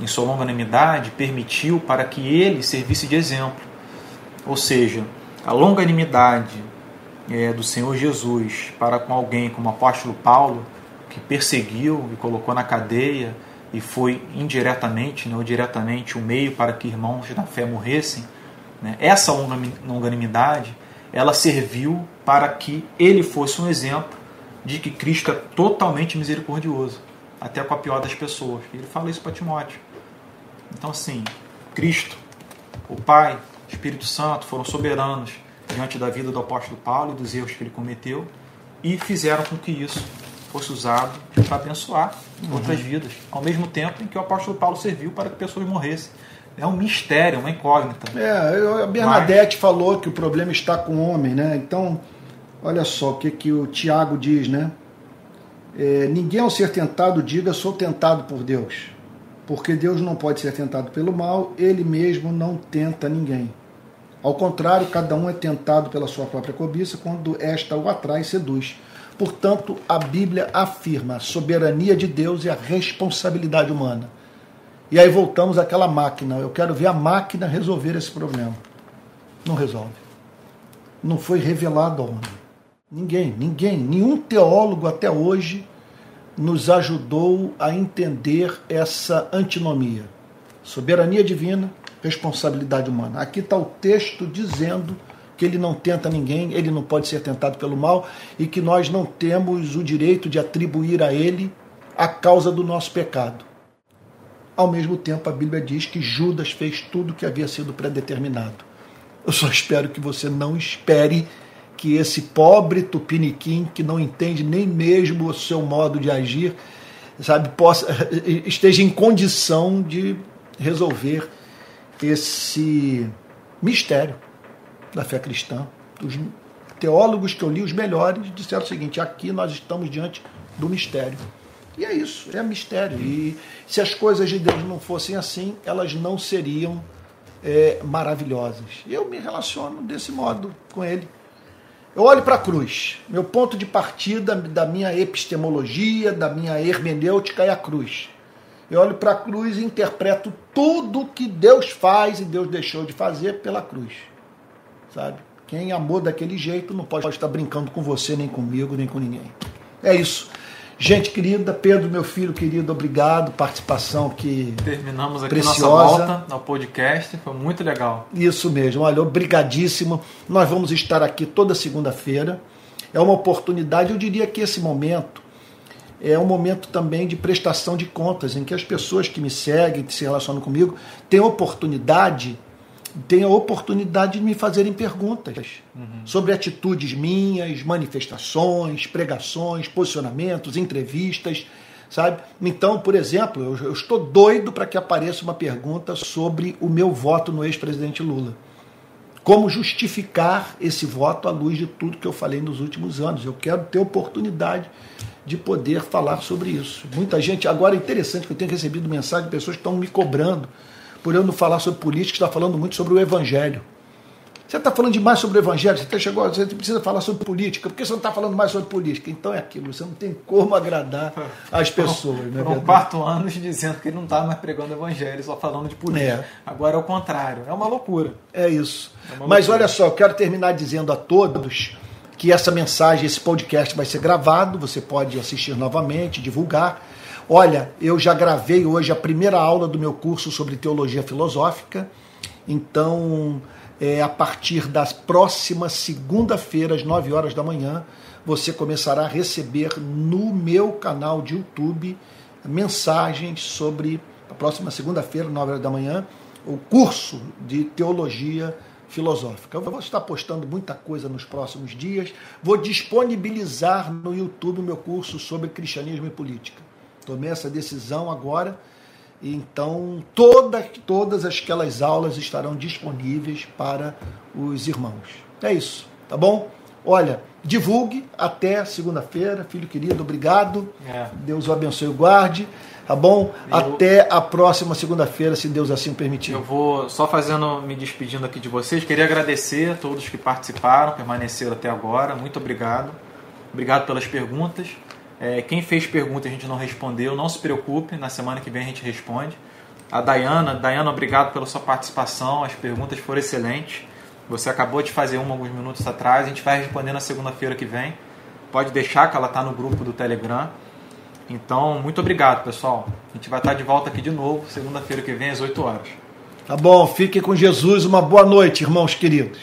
em sua longanimidade, permitiu para que ele servisse de exemplo. Ou seja, a longanimidade é, do Senhor Jesus para com alguém como o apóstolo Paulo, que perseguiu e colocou na cadeia e foi indiretamente né, ou diretamente o um meio para que irmãos da fé morressem, né, essa longanimidade ela serviu para que ele fosse um exemplo de que Cristo é totalmente misericordioso, até com a pior das pessoas. Ele fala isso para Timóteo. Então, assim, Cristo, o Pai, o Espírito Santo foram soberanos diante da vida do apóstolo Paulo e dos erros que ele cometeu e fizeram com que isso fosse usado para abençoar uhum. outras vidas, ao mesmo tempo em que o apóstolo Paulo serviu para que pessoas morressem. É um mistério, uma incógnita. É, a Bernadette Mas... falou que o problema está com o homem, né? Então, olha só o que, que o Tiago diz, né? É, ninguém ao ser tentado diga sou tentado por Deus, porque Deus não pode ser tentado pelo mal, ele mesmo não tenta ninguém. Ao contrário, cada um é tentado pela sua própria cobiça quando esta o atrai e seduz. Portanto, a Bíblia afirma a soberania de Deus e a responsabilidade humana. E aí voltamos àquela máquina. Eu quero ver a máquina resolver esse problema. Não resolve. Não foi revelado ao homem. Ninguém, ninguém, nenhum teólogo até hoje nos ajudou a entender essa antinomia. Soberania divina, responsabilidade humana. Aqui está o texto dizendo que ele não tenta ninguém, ele não pode ser tentado pelo mal e que nós não temos o direito de atribuir a ele a causa do nosso pecado. Ao mesmo tempo, a Bíblia diz que Judas fez tudo que havia sido predeterminado. Eu só espero que você não espere que esse pobre tupiniquim, que não entende nem mesmo o seu modo de agir, sabe, possa, esteja em condição de resolver esse mistério da fé cristã. Os teólogos que eu li, os melhores, disseram o seguinte: aqui nós estamos diante do mistério. E é isso, é mistério. E se as coisas de Deus não fossem assim, elas não seriam é, maravilhosas. Eu me relaciono desse modo com ele. Eu olho para a cruz. Meu ponto de partida da minha epistemologia, da minha hermenêutica é a cruz. Eu olho para a cruz e interpreto tudo que Deus faz e Deus deixou de fazer pela cruz. Sabe? Quem amou daquele jeito não pode estar brincando com você, nem comigo, nem com ninguém. É isso. Gente querida, Pedro, meu filho querido, obrigado. Participação que. Terminamos aqui preciosa. nossa volta ao podcast, foi muito legal. Isso mesmo, olha, obrigadíssimo. Nós vamos estar aqui toda segunda-feira. É uma oportunidade, eu diria que esse momento é um momento também de prestação de contas, em que as pessoas que me seguem, que se relacionam comigo, têm oportunidade tem a oportunidade de me fazerem perguntas uhum. sobre atitudes minhas, manifestações, pregações, posicionamentos, entrevistas, sabe? Então, por exemplo, eu, eu estou doido para que apareça uma pergunta sobre o meu voto no ex-presidente Lula. Como justificar esse voto à luz de tudo que eu falei nos últimos anos? Eu quero ter oportunidade de poder falar sobre isso. Muita gente, agora é interessante que eu tenho recebido mensagem de pessoas que estão me cobrando por eu não falar sobre política, está falando muito sobre o Evangelho. Você está falando demais sobre o Evangelho, você, tá chegou, você precisa falar sobre política, por que você não está falando mais sobre política? Então é aquilo, você não tem como agradar as pessoas. Foram, foram quatro anos dizendo que ele não está mais pregando Evangelho, só falando de política. É. Agora é o contrário, é uma loucura. É isso. É Mas olha só, eu quero terminar dizendo a todos que essa mensagem, esse podcast vai ser gravado, você pode assistir novamente, divulgar. Olha, eu já gravei hoje a primeira aula do meu curso sobre teologia filosófica, então é, a partir da próxima segunda-feira, às 9 horas da manhã, você começará a receber no meu canal de YouTube mensagens sobre a próxima segunda-feira, 9 horas da manhã, o curso de teologia filosófica. Eu vou estar postando muita coisa nos próximos dias. Vou disponibilizar no YouTube o meu curso sobre cristianismo e política. Tomei essa decisão agora. Então, toda, todas aquelas aulas estarão disponíveis para os irmãos. É isso, tá bom? Olha, divulgue até segunda-feira, filho querido, obrigado. É. Deus o abençoe e guarde. Tá bom? Eu, até a próxima segunda-feira, se Deus assim permitir. Eu vou só fazendo, me despedindo aqui de vocês. Queria agradecer a todos que participaram, permaneceram até agora. Muito obrigado. Obrigado pelas perguntas. É, quem fez pergunta a gente não respondeu, não se preocupe, na semana que vem a gente responde. A Dayana, Dayana, obrigado pela sua participação, as perguntas foram excelentes. Você acabou de fazer uma alguns minutos atrás, a gente vai responder na segunda-feira que vem. Pode deixar que ela está no grupo do Telegram. Então, muito obrigado, pessoal. A gente vai estar de volta aqui de novo, segunda-feira que vem, às 8 horas. Tá bom, fique com Jesus. Uma boa noite, irmãos queridos.